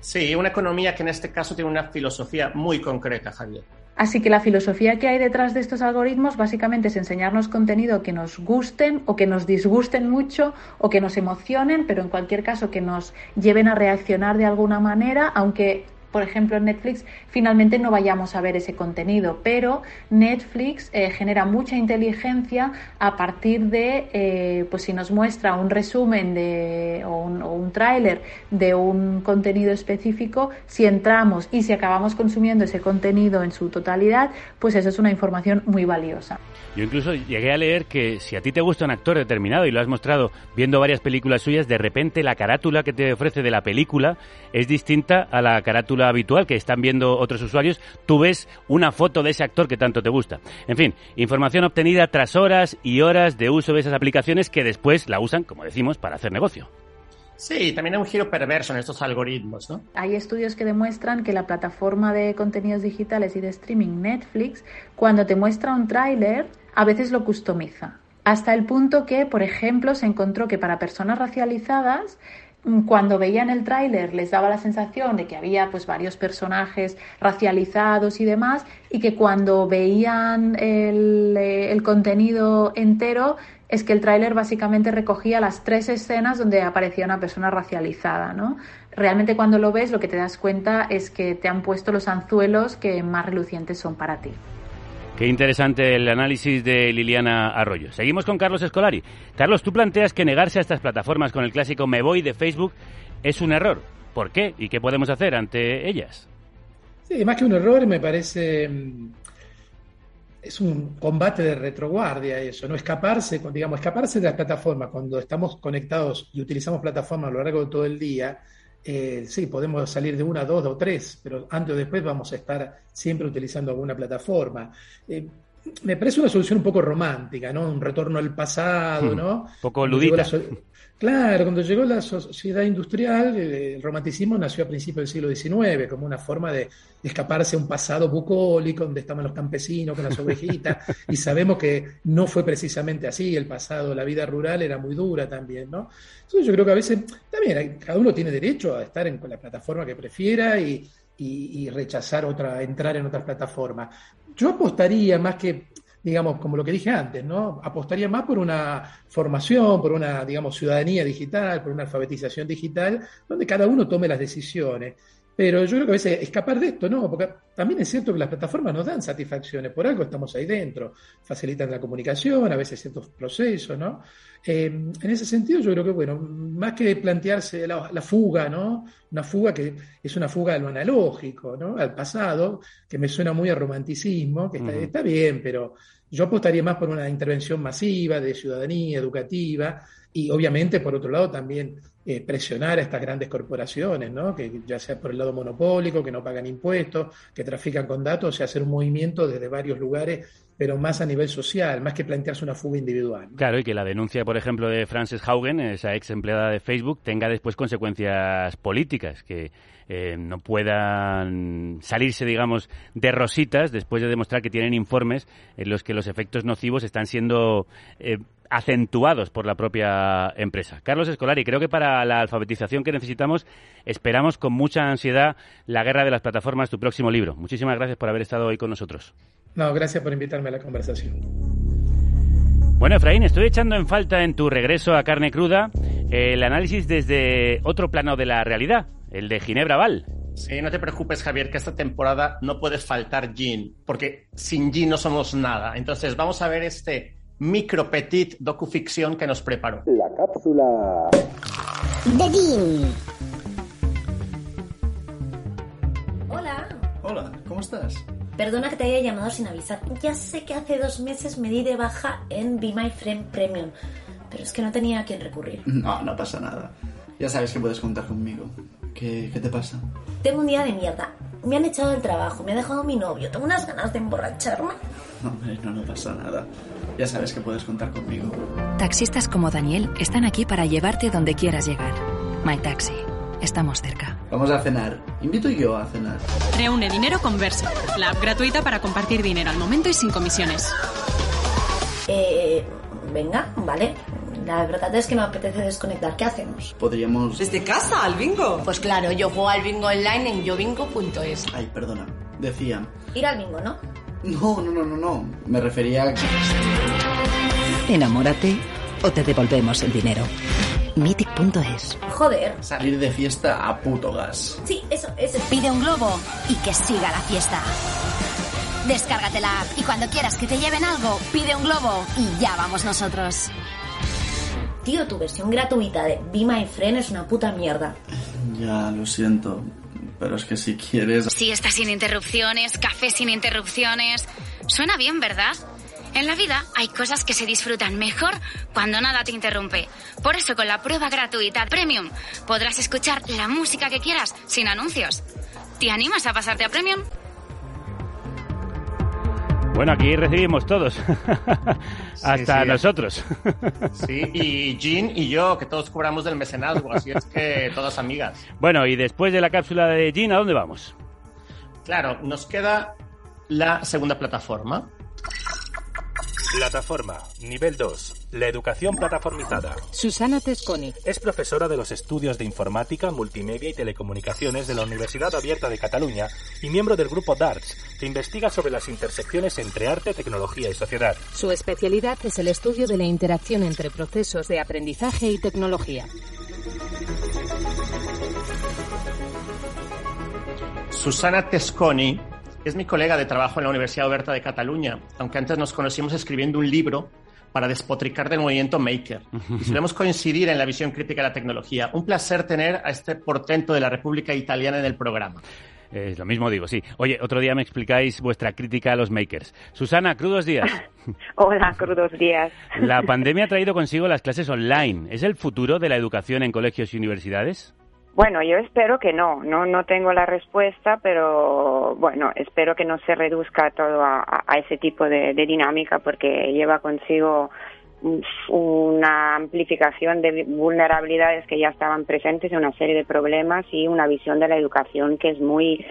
Sí, una economía que en este caso tiene una filosofía muy concreta, Javier. Así que la filosofía que hay detrás de estos algoritmos básicamente es enseñarnos contenido que nos gusten o que nos disgusten mucho o que nos emocionen, pero en cualquier caso que nos lleven a reaccionar de alguna manera, aunque por ejemplo, en Netflix finalmente no vayamos a ver ese contenido, pero Netflix eh, genera mucha inteligencia a partir de, eh, pues si nos muestra un resumen de, o un, un tráiler de un contenido específico, si entramos y si acabamos consumiendo ese contenido en su totalidad, pues eso es una información muy valiosa. Yo incluso llegué a leer que si a ti te gusta un actor determinado y lo has mostrado viendo varias películas suyas, de repente la carátula que te ofrece de la película es distinta a la carátula habitual que están viendo otros usuarios. Tú ves una foto de ese actor que tanto te gusta. En fin, información obtenida tras horas y horas de uso de esas aplicaciones que después la usan, como decimos, para hacer negocio. Sí, también hay un giro perverso en estos algoritmos, ¿no? Hay estudios que demuestran que la plataforma de contenidos digitales y de streaming Netflix, cuando te muestra un tráiler, a veces lo customiza. Hasta el punto que, por ejemplo, se encontró que para personas racializadas cuando veían el tráiler les daba la sensación de que había pues varios personajes racializados y demás y que cuando veían el, eh, el contenido entero es que el tráiler básicamente recogía las tres escenas donde aparecía una persona racializada, ¿no? Realmente cuando lo ves lo que te das cuenta es que te han puesto los anzuelos que más relucientes son para ti. Qué interesante el análisis de Liliana Arroyo. Seguimos con Carlos Escolari. Carlos, tú planteas que negarse a estas plataformas con el clásico me voy de Facebook es un error. ¿Por qué? ¿Y qué podemos hacer ante ellas? Sí, más que un error me parece mm, es un combate de retroguardia eso, no escaparse, digamos, escaparse de las plataformas cuando estamos conectados y utilizamos plataformas a lo largo de todo el día. Eh, sí, podemos salir de una, dos o tres, pero antes o después vamos a estar siempre utilizando alguna plataforma. Eh, me parece una solución un poco romántica, ¿no? Un retorno al pasado, hmm. ¿no? Un poco ludita. Claro, cuando llegó la sociedad industrial, el romanticismo nació a principios del siglo XIX como una forma de, escaparse a un pasado bucólico donde estaban los campesinos con las ovejitas y sabemos que no fue precisamente así, el pasado, la vida rural era muy dura también, ¿no? Entonces yo creo que a veces también cada uno tiene derecho a estar en la plataforma que prefiera y, y rechazar otra, entrar en otras plataformas. Yo apostaría más que digamos, como lo que dije antes, ¿no? Apostaría más por una formación, por una, digamos, ciudadanía digital, por una alfabetización digital, donde cada uno tome las decisiones. Pero yo creo que a veces escapar de esto, ¿no? Porque también es cierto que las plataformas nos dan satisfacciones, por algo estamos ahí dentro, facilitan la comunicación, a veces ciertos procesos, ¿no? Eh, en ese sentido yo creo que, bueno, más que plantearse la, fuga, ¿no? Una fuga que es una fuga de lo analógico, ¿no? Al pasado, que me suena muy a romanticismo, que está, está bien, pero yo apostaría más por una intervención masiva de ciudadanía educativa y obviamente, por otro lado, también eh, presionar a estas grandes corporaciones, ¿no? que ya sea por el lado monopólico, que no pagan impuestos, que trafican con datos, o sea, hacer un movimiento desde varios lugares pero más a nivel social, más que plantearse una fuga individual. Claro, y que la denuncia, por ejemplo, de Frances Haugen, esa ex empleada de Facebook, tenga después consecuencias políticas, que eh, no puedan salirse, digamos, de rositas después de demostrar que tienen informes en los que los efectos nocivos están siendo eh, acentuados por la propia empresa. Carlos Escolari, creo que para la alfabetización que necesitamos esperamos con mucha ansiedad la guerra de las plataformas, tu próximo libro. Muchísimas gracias por haber estado hoy con nosotros. No, gracias por invitarme a la conversación. Bueno, Efraín, estoy echando en falta en tu regreso a carne cruda el análisis desde otro plano de la realidad, el de Ginebra Val. Sí, no te preocupes, Javier, que esta temporada no puede faltar Jean, porque sin Jean no somos nada. Entonces, vamos a ver este micro petit docuficción que nos preparó. La cápsula de Jean. Hola. Hola, ¿cómo estás? Perdona que te haya llamado sin avisar. Ya sé que hace dos meses me di de baja en Be My Friend Premium, pero es que no tenía a quién recurrir. No, no pasa nada. Ya sabes que puedes contar conmigo. ¿Qué, qué te pasa? Tengo un día de mierda. Me han echado del trabajo, me ha dejado mi novio. Tengo unas ganas de emborracharme. No, hombre, no, no pasa nada. Ya sabes que puedes contar conmigo. Taxistas como Daniel están aquí para llevarte donde quieras llegar. My Taxi. Estamos cerca. Vamos a cenar. Invito yo a cenar. Reúne dinero con Verso, la app gratuita para compartir dinero al momento y sin comisiones. Eh, venga, vale. La verdad es que me apetece desconectar. ¿Qué hacemos? Podríamos... ¿Desde casa al bingo? Pues claro, yo juego al bingo online en yobingo.es. Ay, perdona. Decía... Ir al bingo, ¿no? No, no, no, no, no. Me refería a... Enamórate o te devolvemos el dinero. Mythic.es Joder. Salir de fiesta a puto gas. Sí, eso, eso. Pide un globo y que siga la fiesta. Descárgate la app y cuando quieras que te lleven algo, pide un globo y ya vamos nosotros. Tío, tu versión gratuita de Be My Friend es una puta mierda. Ya, lo siento. Pero es que si quieres... Siesta sin interrupciones, café sin interrupciones. Suena bien, ¿verdad? En la vida hay cosas que se disfrutan mejor cuando nada te interrumpe. Por eso con la prueba gratuita Premium podrás escuchar la música que quieras sin anuncios. ¿Te animas a pasarte a Premium? Bueno, aquí recibimos todos. Hasta sí. nosotros. sí, y Jean y yo, que todos cobramos del mecenazgo, así es que todas amigas. Bueno, y después de la cápsula de Jean, ¿a dónde vamos? Claro, nos queda la segunda plataforma. Plataforma, nivel 2. La educación plataformizada. Susana Tesconi. Es profesora de los estudios de informática, multimedia y telecomunicaciones de la Universidad Abierta de Cataluña y miembro del grupo DARTS, que investiga sobre las intersecciones entre arte, tecnología y sociedad. Su especialidad es el estudio de la interacción entre procesos de aprendizaje y tecnología. Susana Tesconi es mi colega de trabajo en la Universidad Oberta de Cataluña, aunque antes nos conocimos escribiendo un libro para despotricar del movimiento maker. Y solemos coincidir en la visión crítica de la tecnología. Un placer tener a este portento de la República Italiana en el programa. Es lo mismo digo, sí. Oye, otro día me explicáis vuestra crítica a los makers. Susana, crudos días. Hola, crudos días. La pandemia ha traído consigo las clases online. ¿Es el futuro de la educación en colegios y universidades? Bueno, yo espero que no, no, no tengo la respuesta, pero bueno, espero que no se reduzca todo a, ese tipo de, de, dinámica porque lleva consigo una amplificación de vulnerabilidades que ya estaban presentes, una serie de problemas y una visión de la educación que es muy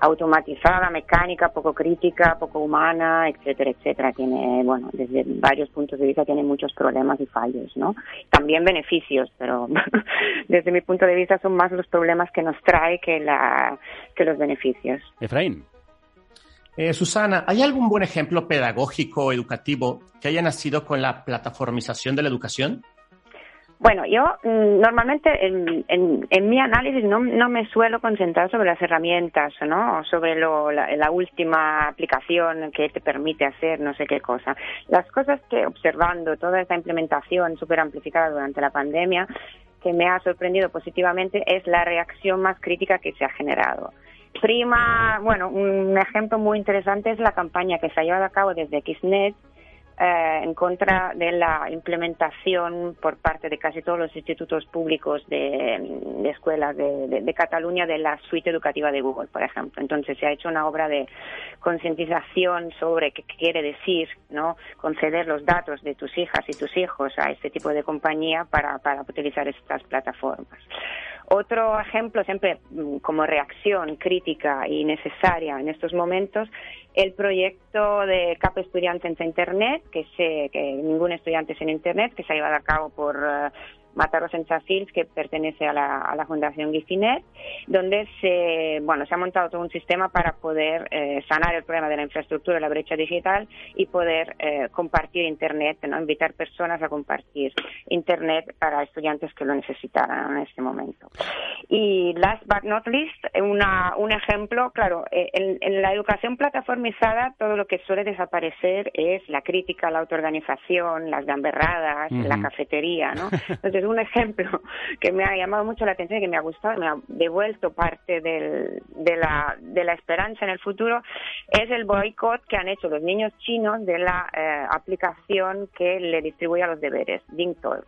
automatizada, mecánica, poco crítica, poco humana, etcétera, etcétera. Tiene, bueno, desde varios puntos de vista tiene muchos problemas y fallos, ¿no? También beneficios, pero desde mi punto de vista son más los problemas que nos trae que la que los beneficios. Efraín. Eh, Susana, ¿hay algún buen ejemplo pedagógico o educativo que haya nacido con la plataformización de la educación? Bueno, yo mm, normalmente en, en, en, mi análisis no, me suelo concentrar sobre las herramientas, ¿no? Sobre lo, la, la, última aplicación que te permite hacer no sé qué cosa. Las cosas que observando toda esta implementación súper amplificada durante la pandemia, que me ha sorprendido positivamente es la reacción más crítica que se ha generado. Prima, bueno, un ejemplo muy interesante es la campaña que se ha llevado a cabo desde XNet eh, en contra de la implementación por parte de casi todos los institutos públicos de, escuelas de, Cataluña de la suite educativa de Google, por ejemplo. Entonces se ha hecho una obra de concientización sobre qué quiere decir no conceder los datos de tus hijas y tus hijos a este tipo de compañía para, para utilizar estas plataformas. Otro ejemplo, siempre mm, como reacción crítica y necesaria en estos momentos, el proyecto de CAP Estudiantes en Internet, que, sé que ningún estudiante es en Internet, que se ha llevado a cabo por eh, Mataros en Chafils, que pertenece a la, a la Fundación Gifinet, donde se, bueno, se ha montado todo un sistema para poder eh, sanar el problema de la infraestructura, la brecha digital y poder eh, compartir Internet, ¿no? invitar personas a compartir Internet para estudiantes que lo necesitaran en este momento. Y last but not least, una, un ejemplo, claro, eh, en, en, la educación plataformizada todo lo que suele desaparecer es la crítica, la autoorganización, las gamberradas, la cafetería, ¿no? Entonces un ejemplo que me ha llamado mucho la atención y que me ha gustado, me ha devuelto parte del, de, la, de la esperanza en el futuro, es el boicot que han hecho los niños chinos de la eh, aplicación que le distribuye a los deberes, DingTalk.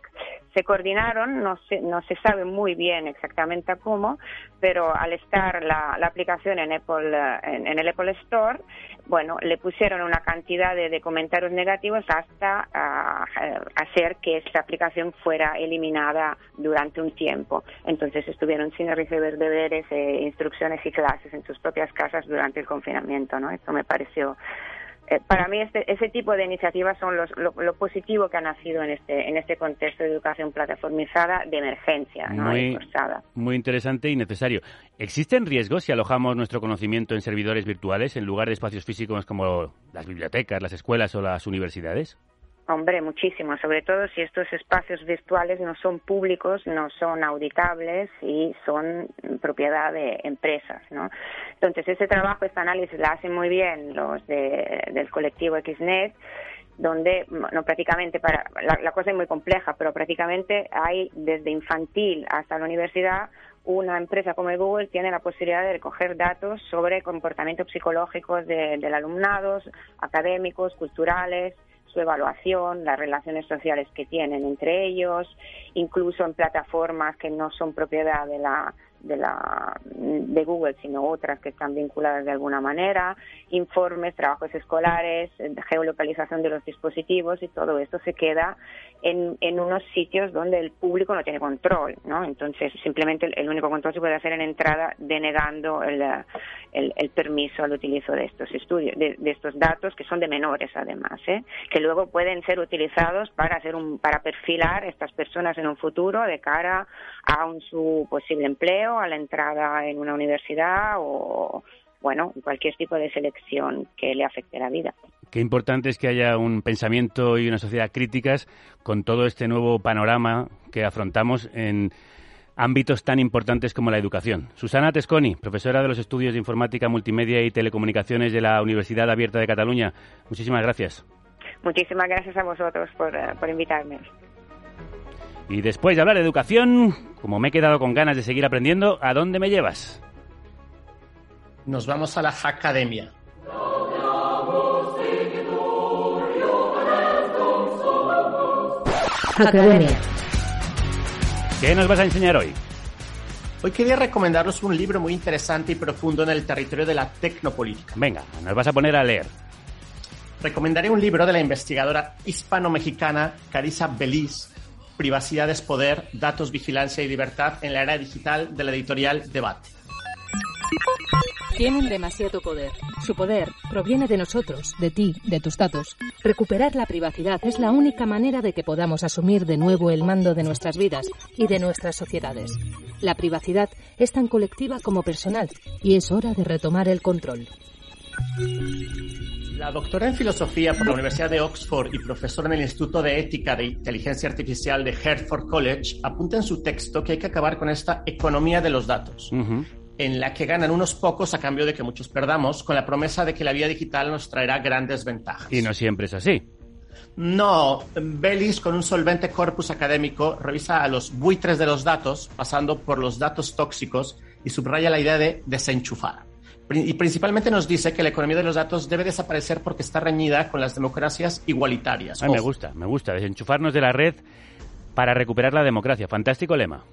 Se coordinaron, no se, no se sabe muy bien exactamente cómo, pero al estar la, la aplicación en, Apple, eh, en, el Apple Store, bueno, le pusieron una cantidad de, comentarios negativos hasta ah, hacer que esta aplicación fuera eliminada nada durante un tiempo. Entonces estuvieron sin recibir deberes, e instrucciones y clases en sus propias casas durante el confinamiento. ¿no? Esto me pareció eh, para mí este, ese tipo de iniciativas son los, lo, positivo que ha nacido en este, en este contexto de educación plataformizada de emergencia, ¿no? muy interesante y necesario. ¿Existen riesgos si alojamos nuestro conocimiento en servidores virtuales en lugar de espacios físicos como las bibliotecas, las escuelas o las universidades? Hombre, muchísimo, sobre todo si estos espacios virtuales no son públicos, no son auditables y son propiedad de empresas, ¿no? Entonces, ese trabajo, este análisis la hacen muy bien los del colectivo XNet, donde, no prácticamente, para la, cosa es muy compleja, pero prácticamente hay desde infantil hasta la universidad una empresa como Google tiene la posibilidad de recoger datos sobre comportamientos psicológicos del alumnado, académicos, culturales, su evaluación, las relaciones sociales que tienen entre ellos, incluso en plataformas que no son propiedad de la de, la, de Google, sino otras que están vinculadas de alguna manera, informes, trabajos escolares, geolocalización de los dispositivos y todo esto se queda en, en unos sitios donde el público no tiene control, ¿no? Entonces, simplemente el, único control se puede hacer en entrada denegando el, el, permiso al utilizo de estos estudios, de, estos datos que son de menores además, ¿eh? que luego pueden ser utilizados para hacer un, para perfilar estas personas en un futuro de cara a un, su posible empleo, a la entrada en una universidad o bueno, cualquier tipo de selección que le afecte la vida. Qué importante es que haya un pensamiento y una sociedad críticas con todo este nuevo panorama que afrontamos en ámbitos tan importantes como la educación. Susana Tesconi, profesora de los estudios de informática, multimedia y telecomunicaciones de la Universidad Abierta de Cataluña. Muchísimas gracias. Muchísimas gracias a vosotros por, eh, por invitarme. Y después de hablar de educación, como me he quedado con ganas de seguir aprendiendo, ¿a dónde me llevas? Nos vamos a la Academia. Academia. ¿Qué nos vas a enseñar hoy? Hoy quería recomendaros un libro muy interesante y profundo en el territorio de la tecnopolítica. Venga, nos vas a poner a leer. Recomendaré un libro de la investigadora hispano-mexicana Carissa Beliz, Privacidad es Poder, Datos, Vigilancia y Libertad en la era digital de la editorial Debate. Tienen demasiado poder. Su poder proviene de nosotros, de ti, de tus datos. Recuperar la privacidad es la única manera de que podamos asumir de nuevo el mando de nuestras vidas y de nuestras sociedades. La privacidad es tan colectiva como personal y es hora de retomar el control. La doctora en filosofía por la Universidad de Oxford y profesora en el Instituto de Ética de Inteligencia Artificial de Hertford College apunta en su texto que hay que acabar con esta economía de los datos en la que ganan unos pocos a cambio de que muchos perdamos, con la promesa de que la vía digital nos traerá grandes ventajas. Y no siempre es así. No, Bellis, con un solvente corpus académico, revisa a los buitres de los datos, pasando por los datos tóxicos, y subraya la idea de desenchufar. Y principalmente nos dice que la economía de los datos debe desaparecer porque está reñida con las democracias igualitarias. Ay, me gusta, me gusta. Desenchufarnos de la red para recuperar la democracia. Fantástico lema.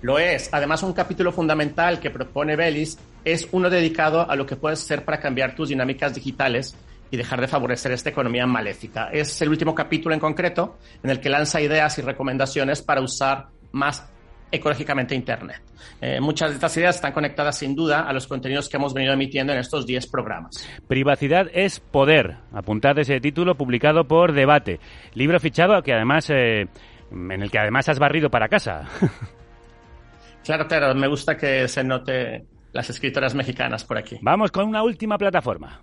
Lo es. Además, un capítulo fundamental que propone Bellis es uno dedicado a lo que puedes hacer para cambiar tus dinámicas digitales y dejar de favorecer esta economía maléfica. Es el último capítulo en concreto en el que lanza ideas y recomendaciones para usar más ecológicamente Internet. Eh, muchas de estas ideas están conectadas sin duda a los contenidos que hemos venido emitiendo en estos 10 programas. Privacidad es poder. Apuntad ese título publicado por Debate. Libro fichado que además, eh, en el que además has barrido para casa. claro, claro. Me gusta que se note las escritoras mexicanas por aquí. Vamos con una última plataforma.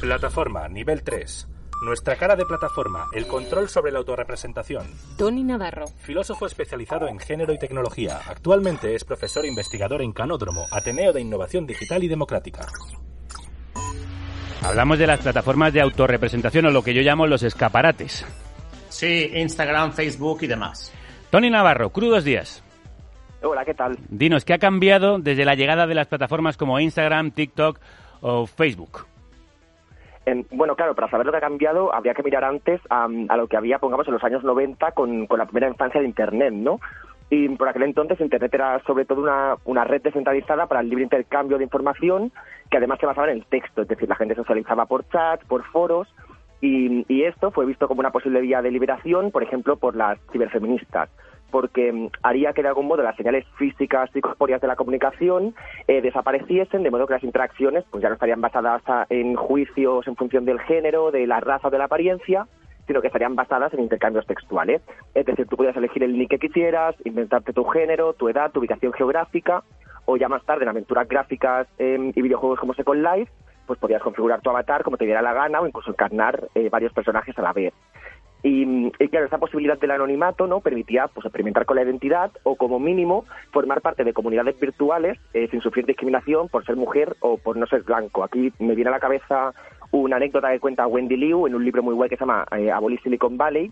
Plataforma nivel 3. Nuestra cara de plataforma, el control sobre la autorrepresentación. Tony Navarro. Filósofo especializado en género y tecnología. Actualmente es profesor e investigador en Canódromo, Ateneo de Innovación Digital y Democrática. Hablamos de las plataformas de autorrepresentación o lo que yo llamo los escaparates. Sí, Instagram, Facebook y demás. Tony Navarro, crudos días. Hola, ¿qué tal? Dinos, ¿qué ha cambiado desde la llegada de las plataformas como Instagram, TikTok o Facebook? Bueno, claro, para saber lo que ha cambiado habría que mirar antes a, lo que había, pongamos, en los años 90 con, la primera infancia de Internet, ¿no? Y por aquel entonces Internet era sobre todo una, red descentralizada para el libre intercambio de información que además se basaba en el texto, es decir, la gente socializaba por chats, por foros, y esto fue visto como una posible vía de liberación, por ejemplo, por las ciberfeministas porque mm, haría que de algún modo las señales físicas y corpóreas de la comunicación eh, desapareciesen, de modo que las interacciones pues ya no estarían basadas en juicios en función del género, de la raza o de la apariencia, sino que estarían basadas en intercambios textuales. Es decir, tú podías elegir el nick que quisieras, inventarte tu género, tu edad, tu ubicación geográfica, o ya más tarde en aventuras gráficas em, y videojuegos como Second Life, pues podías configurar tu avatar como te diera la gana o incluso encarnar eh, varios personajes a la vez. Y, claro, esta posibilidad del anonimato no permitía pues, experimentar con la identidad o como mínimo formar parte de comunidades virtuales eh, sin sufrir discriminación por ser mujer o por no ser blanco. Aquí me viene a la cabeza una anécdota que cuenta Wendy Liu en un libro muy guay que se llama eh, Abolir Silicon Valley,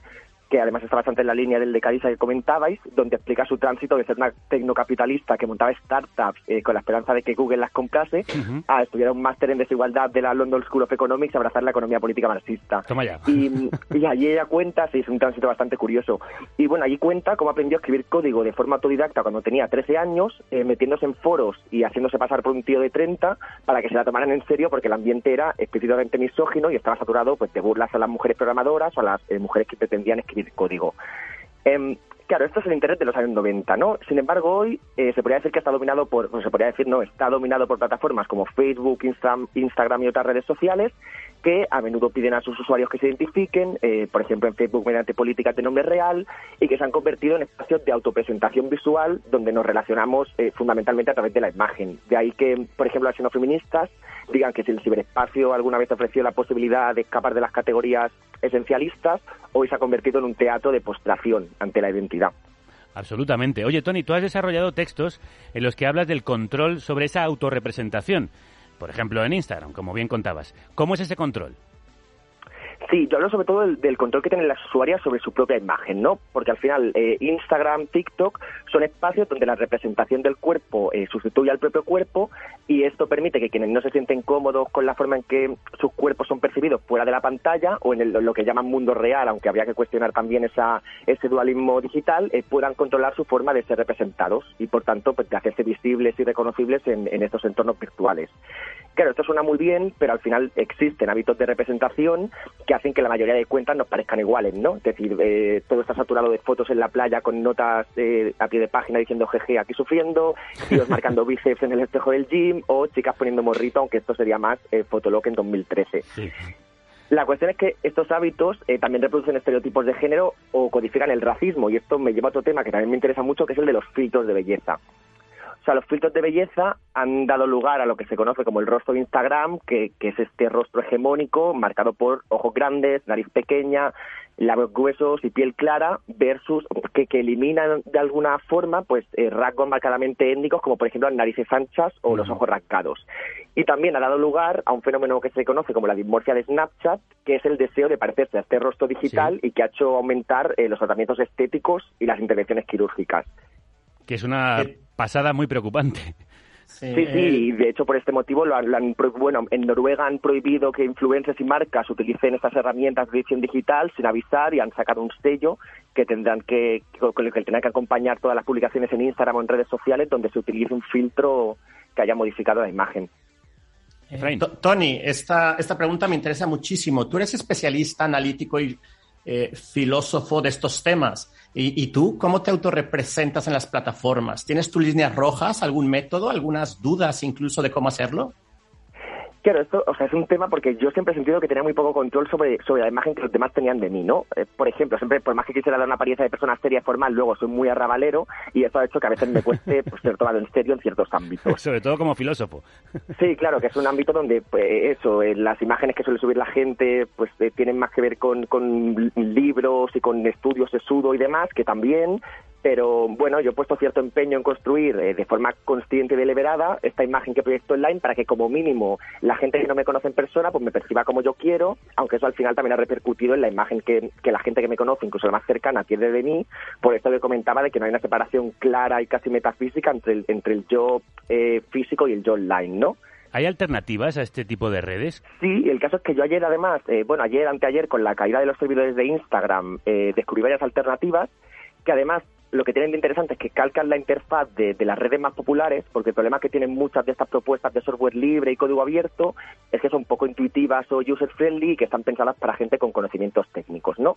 que además está bastante en la línea del de Cadiza que comentabais, donde explica su tránsito de ser una tecnocapitalista que montaba startups eh, con la esperanza de que Google las comprase, a estudiar un máster en desigualdad de la London School of Economics y abrazar la economía política marxista. Toma ya. Y, allí ella cuenta, sí, es un tránsito bastante curioso, y bueno, allí cuenta cómo aprendió a escribir código de forma autodidacta cuando tenía 13 años, eh, metiéndose en foros y haciéndose pasar por un tío de 30 para que se la tomaran en serio porque el ambiente era específicamente misógino y estaba saturado pues de burlas a las mujeres programadoras o a las eh, mujeres que pretendían escribir código. Em, claro, esto es el Internet de los años 90, ¿no? Sin embargo, hoy eh, se podría decir que está dominado por, se podría decir, no, está dominado por plataformas como Facebook, Instagram y otras redes sociales que a menudo piden a sus usuarios que se identifiquen, eh, por ejemplo en Facebook mediante políticas de nombre real, y que se han convertido en espacios de autopresentación visual donde nos relacionamos eh, fundamentalmente a través de la imagen. De ahí que, por ejemplo, las xenofeministas digan que si el ciberespacio alguna vez ofreció la posibilidad de escapar de las categorías esencialistas, hoy se ha convertido en un teatro de postración ante la identidad. Absolutamente. Oye, Tony, tú has desarrollado textos en los que hablas del control sobre esa autorrepresentación. Por ejemplo, en Instagram, como bien contabas. ¿Cómo es ese control? Sí, yo hablo sobre todo del, control que tienen las usuarias sobre su propia imagen, ¿no? Porque al final eh, Instagram, TikTok son espacios donde la representación del cuerpo eh, sustituye al propio cuerpo y esto permite que quienes no se sienten cómodos con la forma en que sus cuerpos son percibidos fuera de la pantalla o en lo que llaman mundo real, aunque habría que cuestionar también ese dualismo digital, eh, puedan controlar su forma de ser representados y por tanto pues, de hacerse visibles y reconocibles en, en estos entornos virtuales. Claro, esto suena muy bien, pero al final existen hábitos de representación que hacen que la mayoría de cuentas nos parezcan iguales, ¿no? Es decir, eh, todo está saturado de fotos en la playa con notas eh, pie de página diciendo jeje aquí sufriendo, tíos marcando bíceps en el espejo del gym o chicas poniendo morrito, aunque esto sería más eh, Fotolog en 2013. La cuestión es que estos hábitos eh, también reproducen estereotipos de género o codifican el racismo y esto me lleva a otro tema que también me interesa mucho que es el de los filtros de belleza sea, los filtros de belleza han dado lugar a lo que se conoce como el rostro de Instagram, que, es este rostro hegemónico marcado por ojos grandes, nariz pequeña, labios gruesos y piel clara, versus que, eliminan de alguna forma pues eh, rasgos marcadamente étnicos, como por ejemplo las narices anchas o los ojos rascados. Y también ha dado lugar a un fenómeno que se conoce como la dimorfia de Snapchat, que es el deseo de parecerse a este rostro digital y que ha hecho aumentar eh, los tratamientos estéticos y las intervenciones quirúrgicas. Que es una pasada muy preocupante. Sí, sí, eh, y de hecho por este motivo lo han, lo han bueno, en Noruega han prohibido que influencers y marcas utilicen estas herramientas de edición digital sin avisar y han sacado un sello que tendrán que con el que tendrán que acompañar todas las publicaciones en Instagram o en redes sociales donde se utilice un filtro que haya modificado la imagen. Eh, To- Tony, esta, esta pregunta me interesa muchísimo. Tú eres especialista, analítico y eh, filósofo de estos temas. ¿Y, y tú cómo te autorrepresentas en las plataformas? ¿Tienes tus líneas rojas, algún método, algunas dudas incluso de cómo hacerlo? Claro, esto o sea, es un tema porque yo siempre he sentido que tenía muy poco control sobre, sobre la imagen que los demás tenían de mí, ¿no? Eh, por ejemplo, siempre, por más que quisiera dar una apariencia de persona seria formal, luego soy muy arrabalero y eso ha hecho que a veces me cueste pues, ser tomado en serio en ciertos ámbitos. Sobre todo como filósofo. Sí, claro, que es un ámbito donde pues, eso, eh, las imágenes que suele subir la gente pues eh, tienen más que ver con, con libros y con estudios de sudo y demás, que también, pero bueno, yo he puesto cierto empeño en construir eh, de forma consciente y deliberada esta imagen que proyecto online para que como mínimo la gente que no me conoce en persona pues me perciba como yo quiero, aunque eso al final también ha repercutido en la imagen que, que la gente que me conoce, incluso la más cercana, tiene de mí, por esto que comentaba de que no hay una separación clara y casi metafísica entre el, entre el yo eh, físico y el yo online, ¿no? ¿Hay alternativas a este tipo de redes? Sí, el caso es que yo ayer además, eh, bueno, ayer, anteayer, con la caída de los servidores de Instagram, eh, descubrí varias alternativas que además lo que tienen de interesante es que calcan la interfaz de, de las redes más populares, porque el problema que tienen muchas de estas propuestas de software libre y código abierto es que son poco intuitivas o user-friendly y que están pensadas para gente con conocimientos técnicos, ¿no?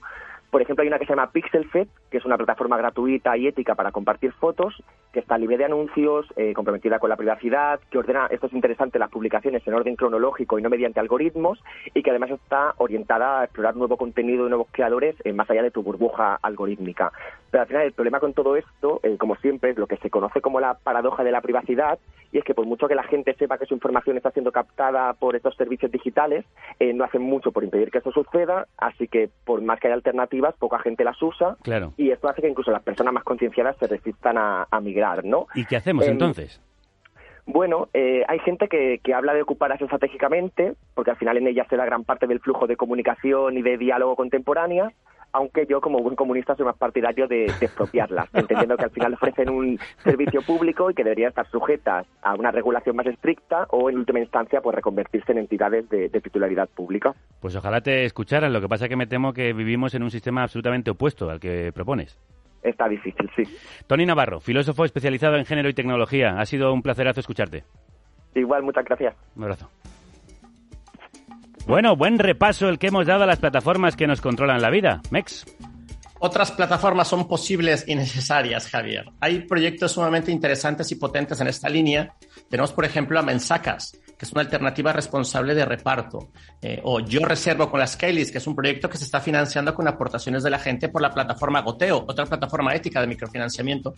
Por ejemplo, hay una que se llama Pixelfed, que es una plataforma gratuita y ética para compartir fotos, que está libre de anuncios, eh, comprometida con la privacidad, que ordena, esto es interesante, las publicaciones en orden cronológico y no mediante algoritmos, y que además está orientada a explorar nuevo contenido de nuevos creadores eh, más allá de tu burbuja algorítmica. Pero al final el problema con todo esto, eh, como siempre, es lo que se conoce como la paradoja de la privacidad, y es que por mucho que la gente sepa que su información está siendo captada por estos servicios digitales, eh, no hacen mucho por impedir que eso suceda, así que por más que haya alternativas, poca gente las usa, Claro. y esto hace que incluso las personas más concienciadas se resistan a, a migrar, ¿no? ¿Y qué hacemos Em, entonces? Bueno, eh, hay gente que, que habla de ocuparlas estratégicamente, porque al final en ellas se da gran parte del flujo de comunicación y de diálogo contemporánea, aunque yo como buen comunista soy más partidario de, de expropiarlas, entendiendo que al final ofrecen un servicio público y que deberían estar sujetas a una regulación más estricta o en última instancia pues reconvertirse en entidades de, de titularidad pública. Pues ojalá te escucharan. Lo que pasa es que me temo que vivimos en un sistema absolutamente opuesto al que propones. Está difícil, sí. Tony Navarro, filósofo especializado en género y tecnología. Ha sido un placerazo escucharte. Igual, muchas gracias. Un abrazo. Bueno, buen repaso el que hemos dado a las plataformas que nos controlan la vida. Mex. Otras plataformas son posibles y necesarias, Javier. Hay proyectos sumamente interesantes y potentes en esta línea. Tenemos, por ejemplo, a Mensacas, que es una alternativa responsable de reparto. Eh, o Yo Reservo con las Kellys, que es un proyecto que se está financiando con aportaciones de la gente por la plataforma Goteo, otra plataforma ética de microfinanciamiento,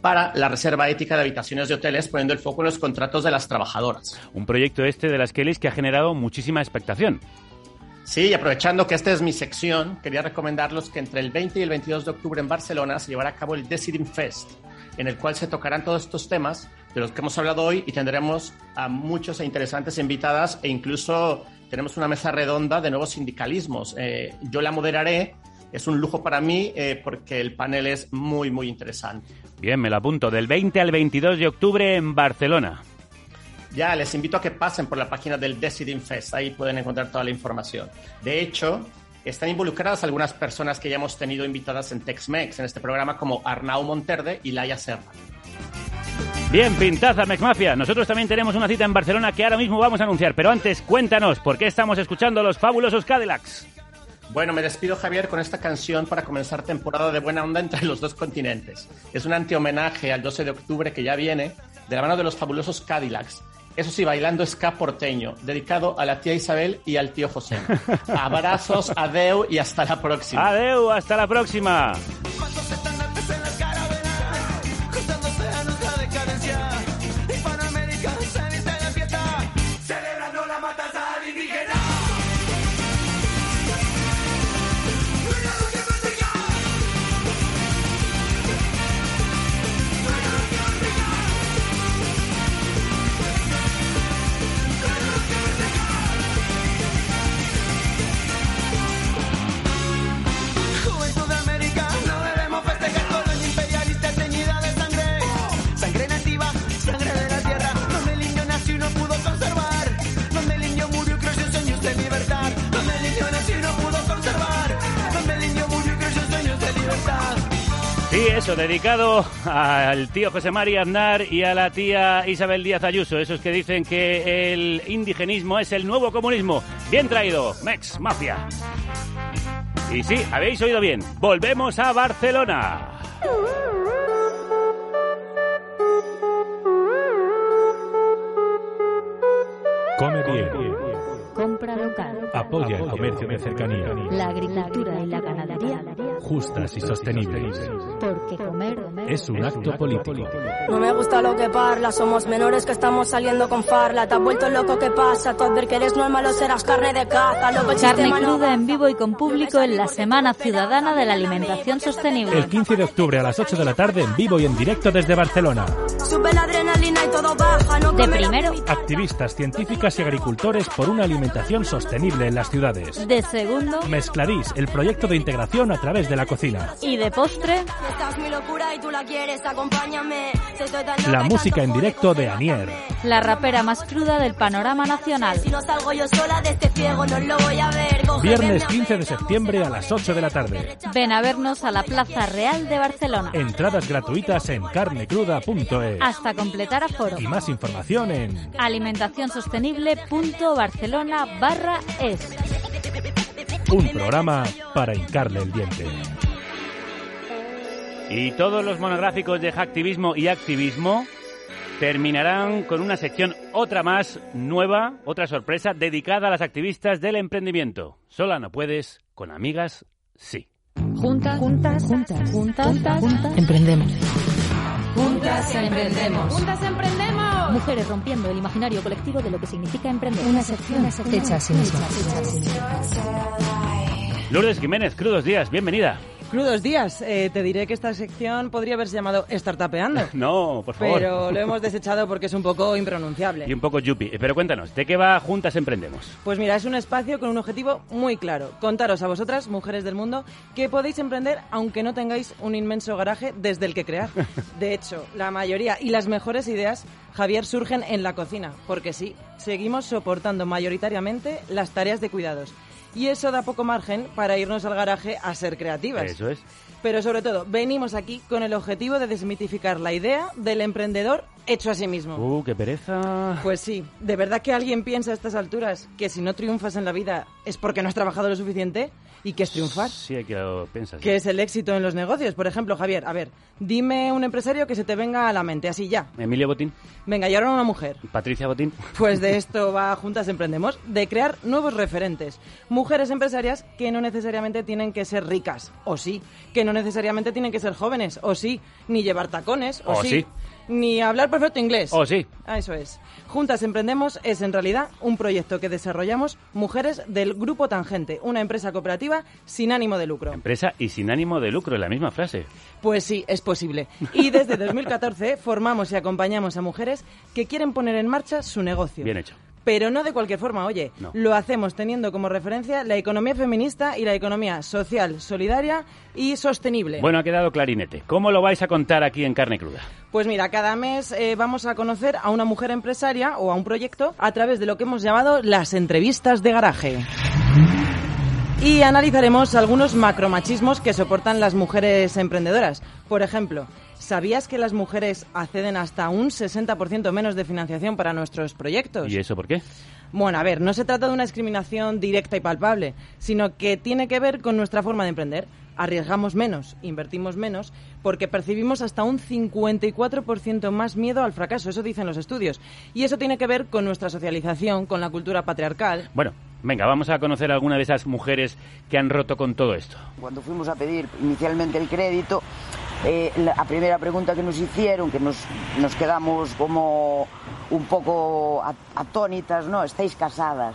para la reserva ética de habitaciones de hoteles, poniendo el foco en los contratos de las trabajadoras. Un proyecto este de las Kellys que ha generado muchísima expectación. Sí, y aprovechando que esta es mi sección, quería recomendarlos que entre el 20 y el 22 de octubre en Barcelona se llevará a cabo el Decidim Fest, en el cual se tocarán todos estos temas de los que hemos hablado hoy y tendremos a muchos e interesantes invitadas e incluso tenemos una mesa redonda de nuevos sindicalismos. Eh, yo la moderaré, es un lujo para mí eh, porque el panel es muy, muy interesante. Bien, me lo apunto. Del 20 al 22 de octubre en Barcelona. Ya, les invito a que pasen por la página del Decidim Fest, ahí pueden encontrar toda la información. De hecho, están involucradas algunas personas que ya hemos tenido invitadas en Tex-Mex, en este programa, como Arnau Monterde y Laia Serra. Bien, pintaza, Mexmafia. Nosotros también tenemos una cita en Barcelona que ahora mismo vamos a anunciar. Pero antes, cuéntanos, ¿por qué estamos escuchando los fabulosos Cadillacs? Bueno, me despido Javier con esta canción para comenzar temporada de buena onda entre los dos continentes. Es un anti-homenaje al 12 de octubre que ya viene, de la mano de los fabulosos Cadillacs. Eso sí, bailando ska porteño, dedicado a la tía Isabel y al tío José. Abrazos, adeu y hasta la próxima. Adeu, hasta la próxima. Dedicado al tío José María Aznar y a la tía Isabel Díaz Ayuso, esos que dicen que el indigenismo es el nuevo comunismo. Bien traído, Mex Mafia. Y sí, habéis oído bien, volvemos a Barcelona. Come bien. Compra local. Apoya el comercio de cercanía. La agricultura y la ganadería. Justas y sostenibles. Porque comer Es un acto político. No me gusta lo que parla, somos menores que estamos saliendo con farla. Te has vuelto loco, ¿qué pasa? Tú al ver que eres normal o serás carne de caza. Loco, el Carne no cruda en vivo y con público en la Semana Ciudadana de la Alimentación Sostenible. El 15 de octubre a las 8 de la tarde en vivo y en directo desde Barcelona. Sube la adrenalina y todo baja. No De primero, Activistas, científicas y agricultores por una alimentación sostenible en las ciudades. de segundo Mezcladís, el proyecto de integración a través de la cocina. y de postre, Esta es mi locura y tú la música en directo de Anier. la rapera más cruda del panorama nacional. Si no salgo yo sola de este ciego, no lo voy a ver. Cógeme, Viernes dame 15 de septiembre a las 8 de la tarde. Ven a vernos a la Plaza Real de Barcelona. Entradas gratuitas en carnecruda.es. Hasta completar aforo. Y más información en alimentacionsostenible.barcelona barra es. un programa para hincarle el diente. Y todos los monográficos de hacktivismo y activismo terminarán con una sección otra más nueva, otra sorpresa dedicada a las activistas del emprendimiento. Sola no puedes, con amigas sí. Juntas, juntas, juntas, juntas, juntas, emprendemos. Juntas emprendemos. Juntas emprendemos. Mujeres rompiendo el imaginario colectivo de lo que significa emprender. Una sección hecha a sí misma. Lourdes Jiménez, crudos días, bienvenida. Crudos días. Eh, te diré que esta sección podría haberse llamado Startupeando. No, por favor. Pero lo hemos desechado porque es un poco impronunciable. Y un poco yuppie. Pero cuéntanos, ¿de qué va Juntas Emprendemos? Pues mira, es un espacio con un objetivo muy claro. Contaros a vosotras, mujeres del mundo, que podéis emprender aunque no tengáis un inmenso garaje desde el que crear. De hecho, la mayoría y las mejores ideas, Javier, surgen en la cocina. Porque sí, seguimos soportando mayoritariamente las tareas de cuidados. Y eso da poco margen para irnos al garaje a ser creativas. Eso es. Pero sobre todo, venimos aquí con el objetivo de desmitificar la idea del emprendedor hecho a sí mismo. Uh, qué pereza. Pues sí, ¿de verdad que alguien piensa a estas alturas que si no triunfas en la vida es porque no has trabajado lo suficiente? ¿Y qué es triunfar? Sí, hay que lo piensas. ¿Qué es el éxito en los negocios? Por ejemplo, Javier, a ver, dime un empresario que se te venga a la mente, así ya. Emilio Botín, Venga, y ahora una mujer. Patricia Botín. Pues de esto va Juntas Emprendemos, de crear nuevos referentes. Mujeres empresarias que no necesariamente tienen que ser ricas, o sí. Que no necesariamente tienen que ser jóvenes, o sí. Ni llevar tacones, o, O sí. Ni hablar perfecto inglés. O sí. Ah, eso es. Juntas Emprendemos es en realidad un proyecto que desarrollamos mujeres del Grupo Tangente, una empresa cooperativa sin ánimo de lucro. Empresa y sin ánimo de lucro, en la misma frase. Pues sí, es posible. Y desde 2014 formamos y acompañamos a mujeres que quieren poner en marcha su negocio. Bien hecho. Pero no de cualquier forma, oye. No. Lo hacemos teniendo como referencia la economía feminista y la economía social, solidaria y sostenible. Bueno, ha quedado clarinete. ¿Cómo lo vais a contar aquí en Carne Cruda? Pues mira, cada mes eh, vamos a conocer a una mujer empresaria o a un proyecto a través de lo que hemos llamado las entrevistas de garaje. Y analizaremos algunos macromachismos que soportan las mujeres emprendedoras. Por ejemplo, ¿sabías que las mujeres acceden hasta un 60% menos de financiación para nuestros proyectos? ¿Y eso por qué? Bueno, a ver, no se trata de una discriminación directa y palpable, sino que tiene que ver con nuestra forma de emprender. Arriesgamos menos, invertimos menos, porque percibimos hasta un 54% más miedo al fracaso, eso dicen los estudios. Y eso tiene que ver con nuestra socialización, con la cultura patriarcal. Bueno, venga, vamos a conocer a alguna de esas mujeres que han roto con todo esto. Cuando fuimos a pedir inicialmente el crédito, eh, la primera pregunta que nos hicieron, que nos, nos quedamos como un poco at- atónitas, ¿no? ¿Estáis casadas?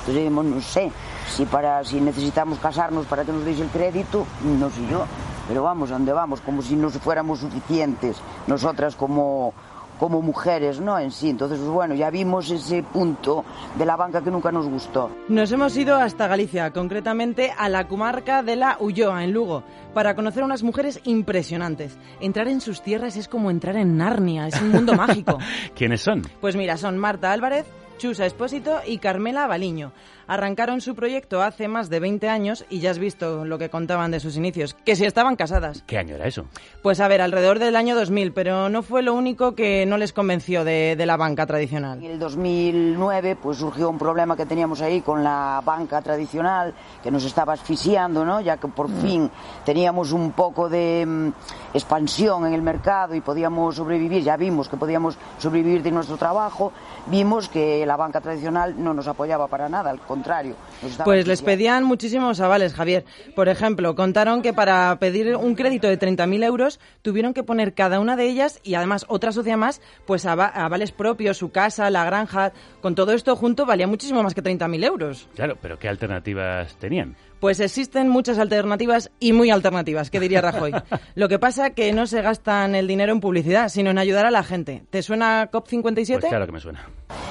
Entonces dijimos, no sé, si, para, si necesitamos casarnos para que nos deis el crédito, no sé yo, pero vamos, ¿a dónde vamos? Como si no fuéramos suficientes nosotras como, como mujeres, ¿no? En sí. Entonces, pues bueno, ya vimos ese punto de la banca que nunca nos gustó. Nos hemos ido hasta Galicia, concretamente a la comarca de la Ulloa, en Lugo, para conocer a unas mujeres impresionantes. Entrar en sus tierras es como entrar en Narnia, es un mundo mágico. ¿Quiénes son? Pues mira, son Marta Álvarez, Chusa Espósito y Carmela Baliño. Arrancaron su proyecto hace más de 20 años y ya has visto lo que contaban de sus inicios, que si estaban casadas. ¿Qué año era eso? Pues a ver, alrededor del año 2000, pero no fue lo único que no les convenció de, de la banca tradicional. En el 2009 pues surgió un problema que teníamos ahí con la banca tradicional que nos estaba asfixiando, ¿no? Ya que por fin teníamos un poco de mm, expansión en el mercado y podíamos sobrevivir, ya vimos que podíamos sobrevivir de nuestro trabajo, vimos que la banca tradicional no nos apoyaba para nada, al contrario. Pues les pedían muchísimos avales, Javier. Por ejemplo, contaron que para pedir un crédito de 30.000 euros tuvieron que poner cada una de ellas y además otra socia más, pues ava- avales propios, su casa, la granja. Con todo esto junto valía muchísimo más que 30.000 euros. Claro, pero ¿qué alternativas tenían? Pues existen muchas alternativas y muy alternativas, que diría Rajoy. Lo que pasa que no se gastan el dinero en publicidad, sino en ayudar a la gente. ¿Te suena COP57? Pues claro que me suena.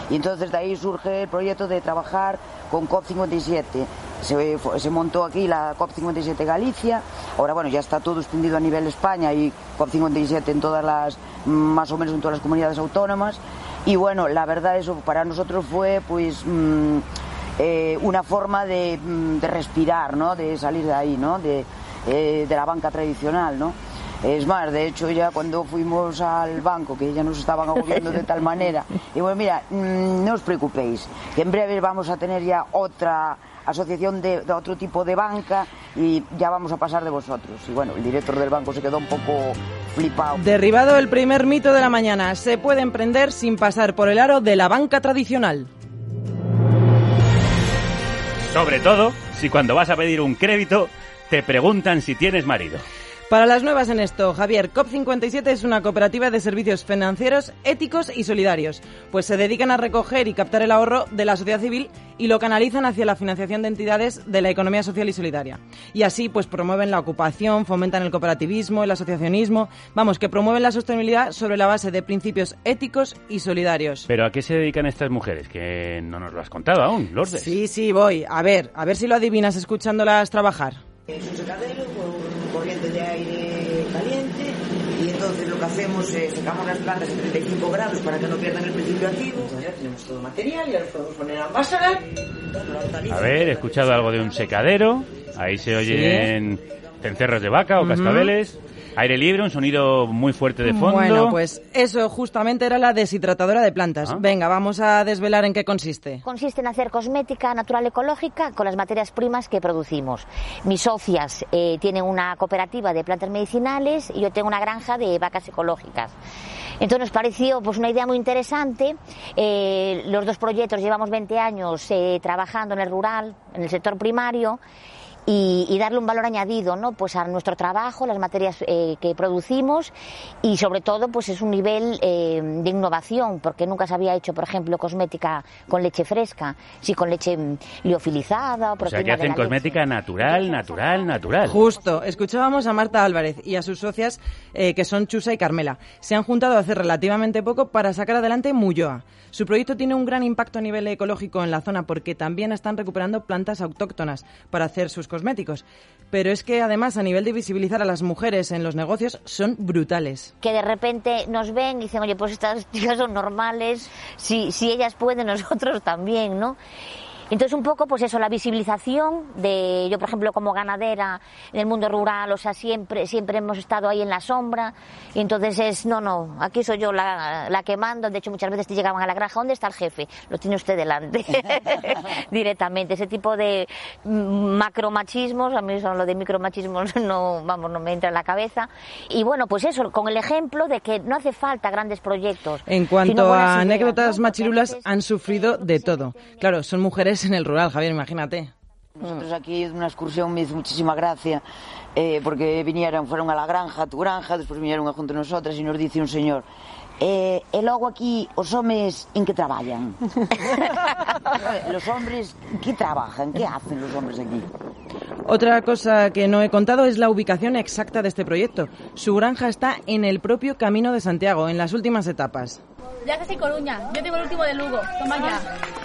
Y entonces de ahí surge el proyecto de trabajar con COP57. Se, fue- se montó aquí la COP57 Galicia. Ahora, bueno, ya está todo extendido a nivel España y COP57 en todas las, más o menos en todas las comunidades autónomas. Y bueno, la verdad eso para nosotros fue pues mm, eh, una forma de, mm, de respirar, ¿no? De salir de ahí, ¿no? De, eh, de la banca tradicional, ¿no? Es más, de hecho, ya cuando fuimos al banco, que ya nos estaban agobiando de tal manera, y bueno, mira, mm, no os preocupéis, que en breve vamos a tener ya otra asociación de, de otro tipo de banca y ya vamos a pasar de vosotros. Y bueno, el director del banco se quedó un poco flipado. Derribado el primer mito de la mañana, se puede emprender sin pasar por el aro de la banca tradicional. Sobre todo si cuando vas a pedir un crédito te preguntan si tienes marido. Para las nuevas en esto, Javier, COP57 es una cooperativa de servicios financieros éticos y solidarios, pues se dedican a recoger y captar el ahorro de la sociedad civil y lo canalizan hacia la financiación de entidades de la economía social y solidaria. Y así, pues promueven la ocupación, fomentan el cooperativismo, el asociacionismo, vamos, que promueven la sostenibilidad sobre la base de principios éticos y solidarios. ¿Pero a qué se dedican estas mujeres? Que no nos lo has contado aún, Lourdes. Sí, sí, voy. A ver, a ver si lo adivinas escuchándolas trabajar. Es un secadero con corriente de aire caliente y entonces lo que hacemos es secamos las plantas en 35 grados para que no pierdan el principio activo. Ya tenemos todo el material y ahora lo podemos poner a envasar. A ver, he escuchado algo de un secadero. Ahí se oyen cencerros de vaca o cascabeles. Aire libre, un sonido muy fuerte de fondo. Bueno, pues eso justamente era la deshidratadora de plantas. Ah. Venga, vamos a desvelar en qué consiste. Consiste en hacer cosmética natural ecológica con las materias primas que producimos. Mis socias eh, tienen una cooperativa de plantas medicinales y yo tengo una granja de vacas ecológicas. Entonces nos pareció pues una idea muy interesante. Eh, los dos proyectos llevamos 20 años eh, trabajando en el rural, en el sector primario. Y, y darle un valor añadido ¿no? pues a nuestro trabajo, las materias eh, que producimos y sobre todo pues es un nivel eh, de innovación porque nunca se había hecho por ejemplo cosmética con leche fresca, sí con leche mm, liofilizada o O sea, que hacen leche. cosmética natural, natural, natural. Justo, escuchábamos a Marta Álvarez y a sus socias eh, que son Chusa y Carmela. Se han juntado hace relativamente poco para sacar adelante Mulloa. Su proyecto tiene un gran impacto a nivel ecológico en la zona porque también están recuperando plantas autóctonas para hacer sus cosméticos. Pero es que además a nivel de visibilizar a las mujeres en los negocios son brutales. que de repente nos ven y dicen, oye, pues estas tías son normales, si, si ellas pueden, nosotros también, ¿no? Entonces un poco, pues eso, la visibilización de, yo por ejemplo como ganadera en el mundo rural, o sea, siempre, siempre hemos estado ahí en la sombra, y entonces es, no, no, aquí soy yo la, la que mando, de hecho muchas veces te llegaban a la granja, ¿dónde está el jefe? Lo tiene usted delante, directamente, ese tipo de mm, macromachismos, a mí son lo de micromachismos no, vamos, no me entra en la cabeza, y bueno, pues eso, con el ejemplo de que no hace falta grandes proyectos. En cuanto a anécdotas machirulas, han sufrido de todo. Claro, son mujeres en el rural, Javier, imagínate. Nosotros aquí en una excursión me hizo muchísima gracia eh, porque vinieron, fueron a la granja, a tu granja, después vinieron a junto a nosotras y nos dice un señor eh, e logo aquí os homes en que traballan? los hombres, que trabajan? Que hacen los hombres aquí? Otra cosa que no he contado es la ubicación exacta de este proyecto. Su granja está en el propio Camino de Santiago, en las últimas etapas. Ya casi Coruña. Yo tengo el último de Lugo. Toma ya.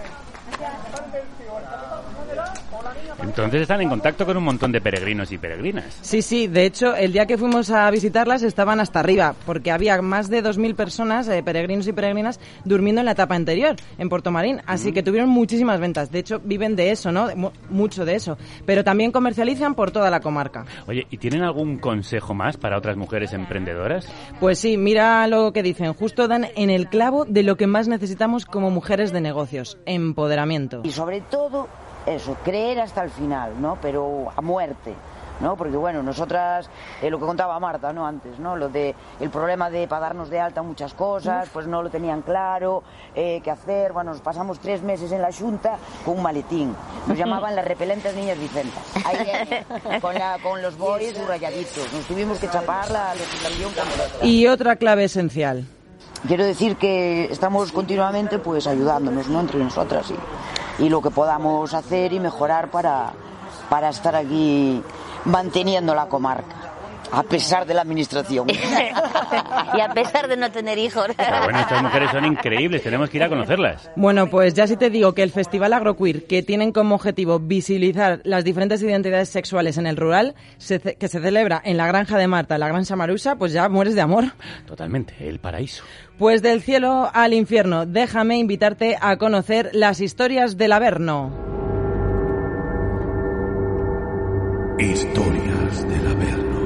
Entonces están en contacto con un montón de peregrinos y peregrinas. Sí, sí, de hecho, el día que fuimos a visitarlas estaban hasta arriba, porque había más de 2.000 personas, eh, peregrinos y peregrinas, durmiendo en la etapa anterior, en Puerto Marín, así que tuvieron muchísimas ventas. De hecho, viven de eso, ¿no? De mu- mucho de eso. Pero también comercializan por toda la comarca. Oye, ¿y tienen algún consejo más para otras mujeres emprendedoras? Pues sí, mira lo que dicen. Justo dan en el clavo de lo que más necesitamos como mujeres de negocios, empoderamiento. Y sobre todo, eso, creer hasta el final, ¿no? Pero a muerte. ¿no? Porque bueno, nosotras, eh, lo que contaba Marta, ¿no? Antes, ¿no? Lo de el problema de para darnos de alta muchas cosas, pues no lo tenían claro, eh, qué hacer. Bueno, nos pasamos tres meses en la Junta con un maletín. Nos llamaban las repelentes niñas Vicentas. Ahí viene, con, la- con los boys subrayaditos. Nos tuvimos que chapar la legislación. Y otra clave esencial. Quiero decir que estamos continuamente pues ayudándonos, ¿no? Entre nosotras y, y lo que podamos hacer y mejorar para, para estar aquí manteniendo la comarca, a pesar de la administración. y a pesar de no tener hijos. Pero bueno, estas mujeres son increíbles, tenemos que ir a conocerlas. Bueno, pues ya sí te digo que el Festival Agroqueer, que tienen como objetivo visibilizar las diferentes identidades sexuales en el rural, se que se celebra en la Granja de Marta, la Gran Samarusa, pues ya mueres de amor. Totalmente, el paraíso. Pues del cielo al infierno, déjame invitarte a conocer las historias del Averno. Historias del Averno.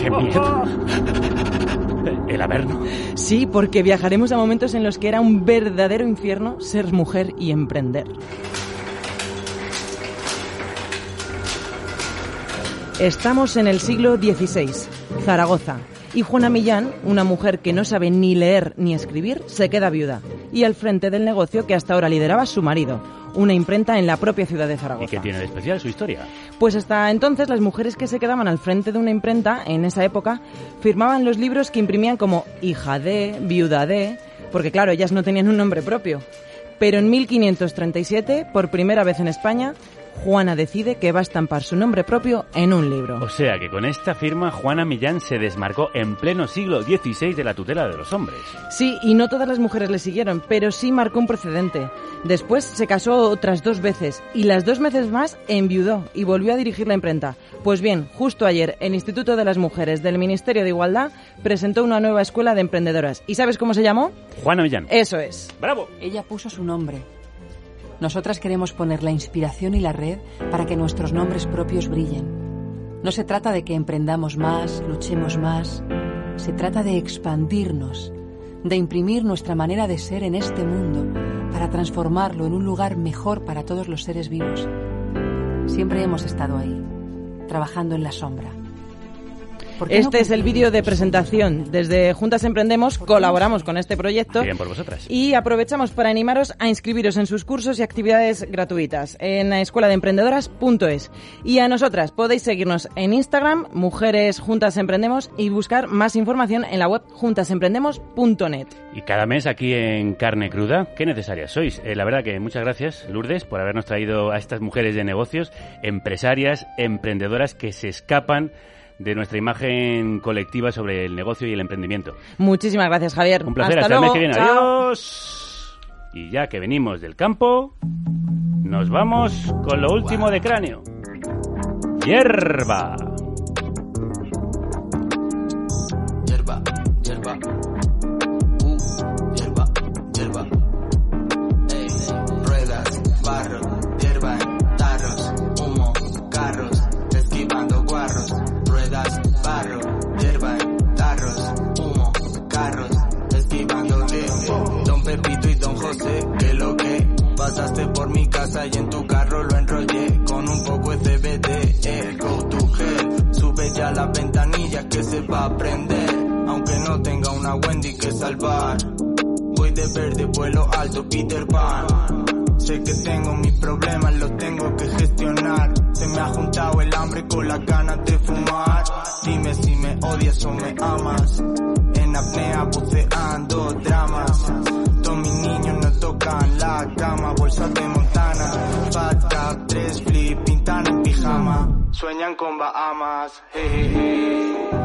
¡Qué miedo! El Averno. Sí, porque viajaremos a momentos en los que era un verdadero infierno ser mujer y emprender. Estamos en el siglo XVI, Zaragoza, y Juana Millán, una mujer que no sabe ni leer ni escribir, se queda viuda y al frente del negocio que hasta ahora lideraba su marido, una imprenta en la propia ciudad de ¿Y Zaragoza. qué tiene de especial su historia? Pues hasta entonces las mujeres que se quedaban al frente de una imprenta en esa época firmaban los libros que imprimían como hija de, viuda de, porque claro, ellas no tenían un nombre propio. Pero en 1537, por primera vez en España, Juana decide que va a estampar su nombre propio en un libro. O sea que con esta firma Juana Millán se desmarcó en pleno siglo XVI de la tutela de los hombres. Sí, y no todas las mujeres le siguieron, pero sí marcó un precedente. Después se casó otras dos veces y las dos veces más enviudó y volvió a dirigir la imprenta. Pues bien, justo ayer el Instituto de las Mujeres del Ministerio de Igualdad presentó una nueva escuela de emprendedoras. ¿Y sabes cómo se llamó? Juana Millán. Eso es. ¡Bravo! Ella puso su nombre. Nosotras queremos poner la inspiración y la red para que nuestros nombres propios brillen. No se trata de que emprendamos más, luchemos más. Se trata de expandirnos, de imprimir nuestra manera de ser en este mundo para transformarlo en un lugar mejor para todos los seres vivos. Siempre hemos estado ahí, trabajando en la sombra. ¿Por qué no Este es el vídeo de presentación. Desde Juntas Emprendemos colaboramos con este proyecto. Bien por vosotras. Y aprovechamos para animaros a inscribiros en sus cursos y actividades gratuitas en la escuela de emprendedoras.es. Y a nosotras podéis seguirnos en Instagram, Mujeres Juntas Emprendemos, y buscar más información en la web juntasemprendemos.net. Y cada mes aquí en Carne Cruda, qué necesarias sois. Eh, la verdad que muchas gracias, Lourdes, por habernos traído a estas mujeres de negocios, empresarias, emprendedoras que se escapan de nuestra imagen colectiva sobre el negocio y el emprendimiento. Muchísimas gracias, Javier. Un placer, hasta, hasta, el mes luego. que viene. Chao. Adiós. Y ya que venimos del campo, nos vamos con lo último de cráneo. Hierba, que se va a prender, aunque no tenga una Wendy que salvar. Voy de verde, vuelo alto, Peter Pan. Sé que tengo mis problemas, los tengo que gestionar. Se me ha juntado el hambre con las ganas de fumar. Dime si me odias o me amas. En apnea buceando dramas. Todos mis niños no tocan la cama, bolsa de montana. Fat cap, tres flip, pintan en pijama. Sueñan con Bahamas, jejeje. Con una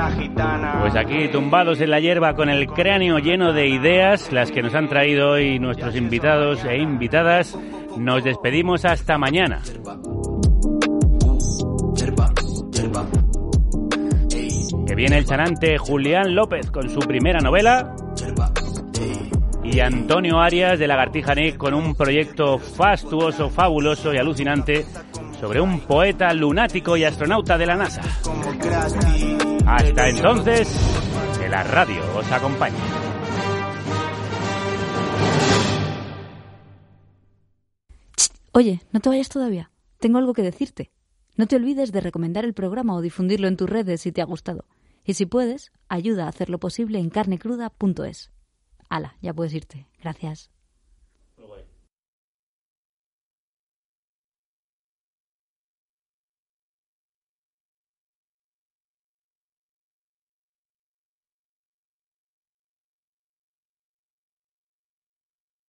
una gitana. Pues aquí, tumbados en la hierba con el cráneo lleno de ideas, las que nos han traído hoy nuestros invitados e invitadas, nos despedimos hasta mañana. Que viene el chanante Julián López con su primera novela. Y Antonio Arias de Lagartija Nick con un proyecto fastuoso, fabuloso y alucinante sobre un poeta lunático y astronauta de la NASA. Hasta entonces, que la radio os acompañe. Oye, no te vayas todavía. Tengo algo que decirte. No te olvides de recomendar el programa o difundirlo en tus redes si te ha gustado. Y si puedes, ayuda a hacerlo posible en carnecruda.es. Hala, ya puedes irte. Gracias.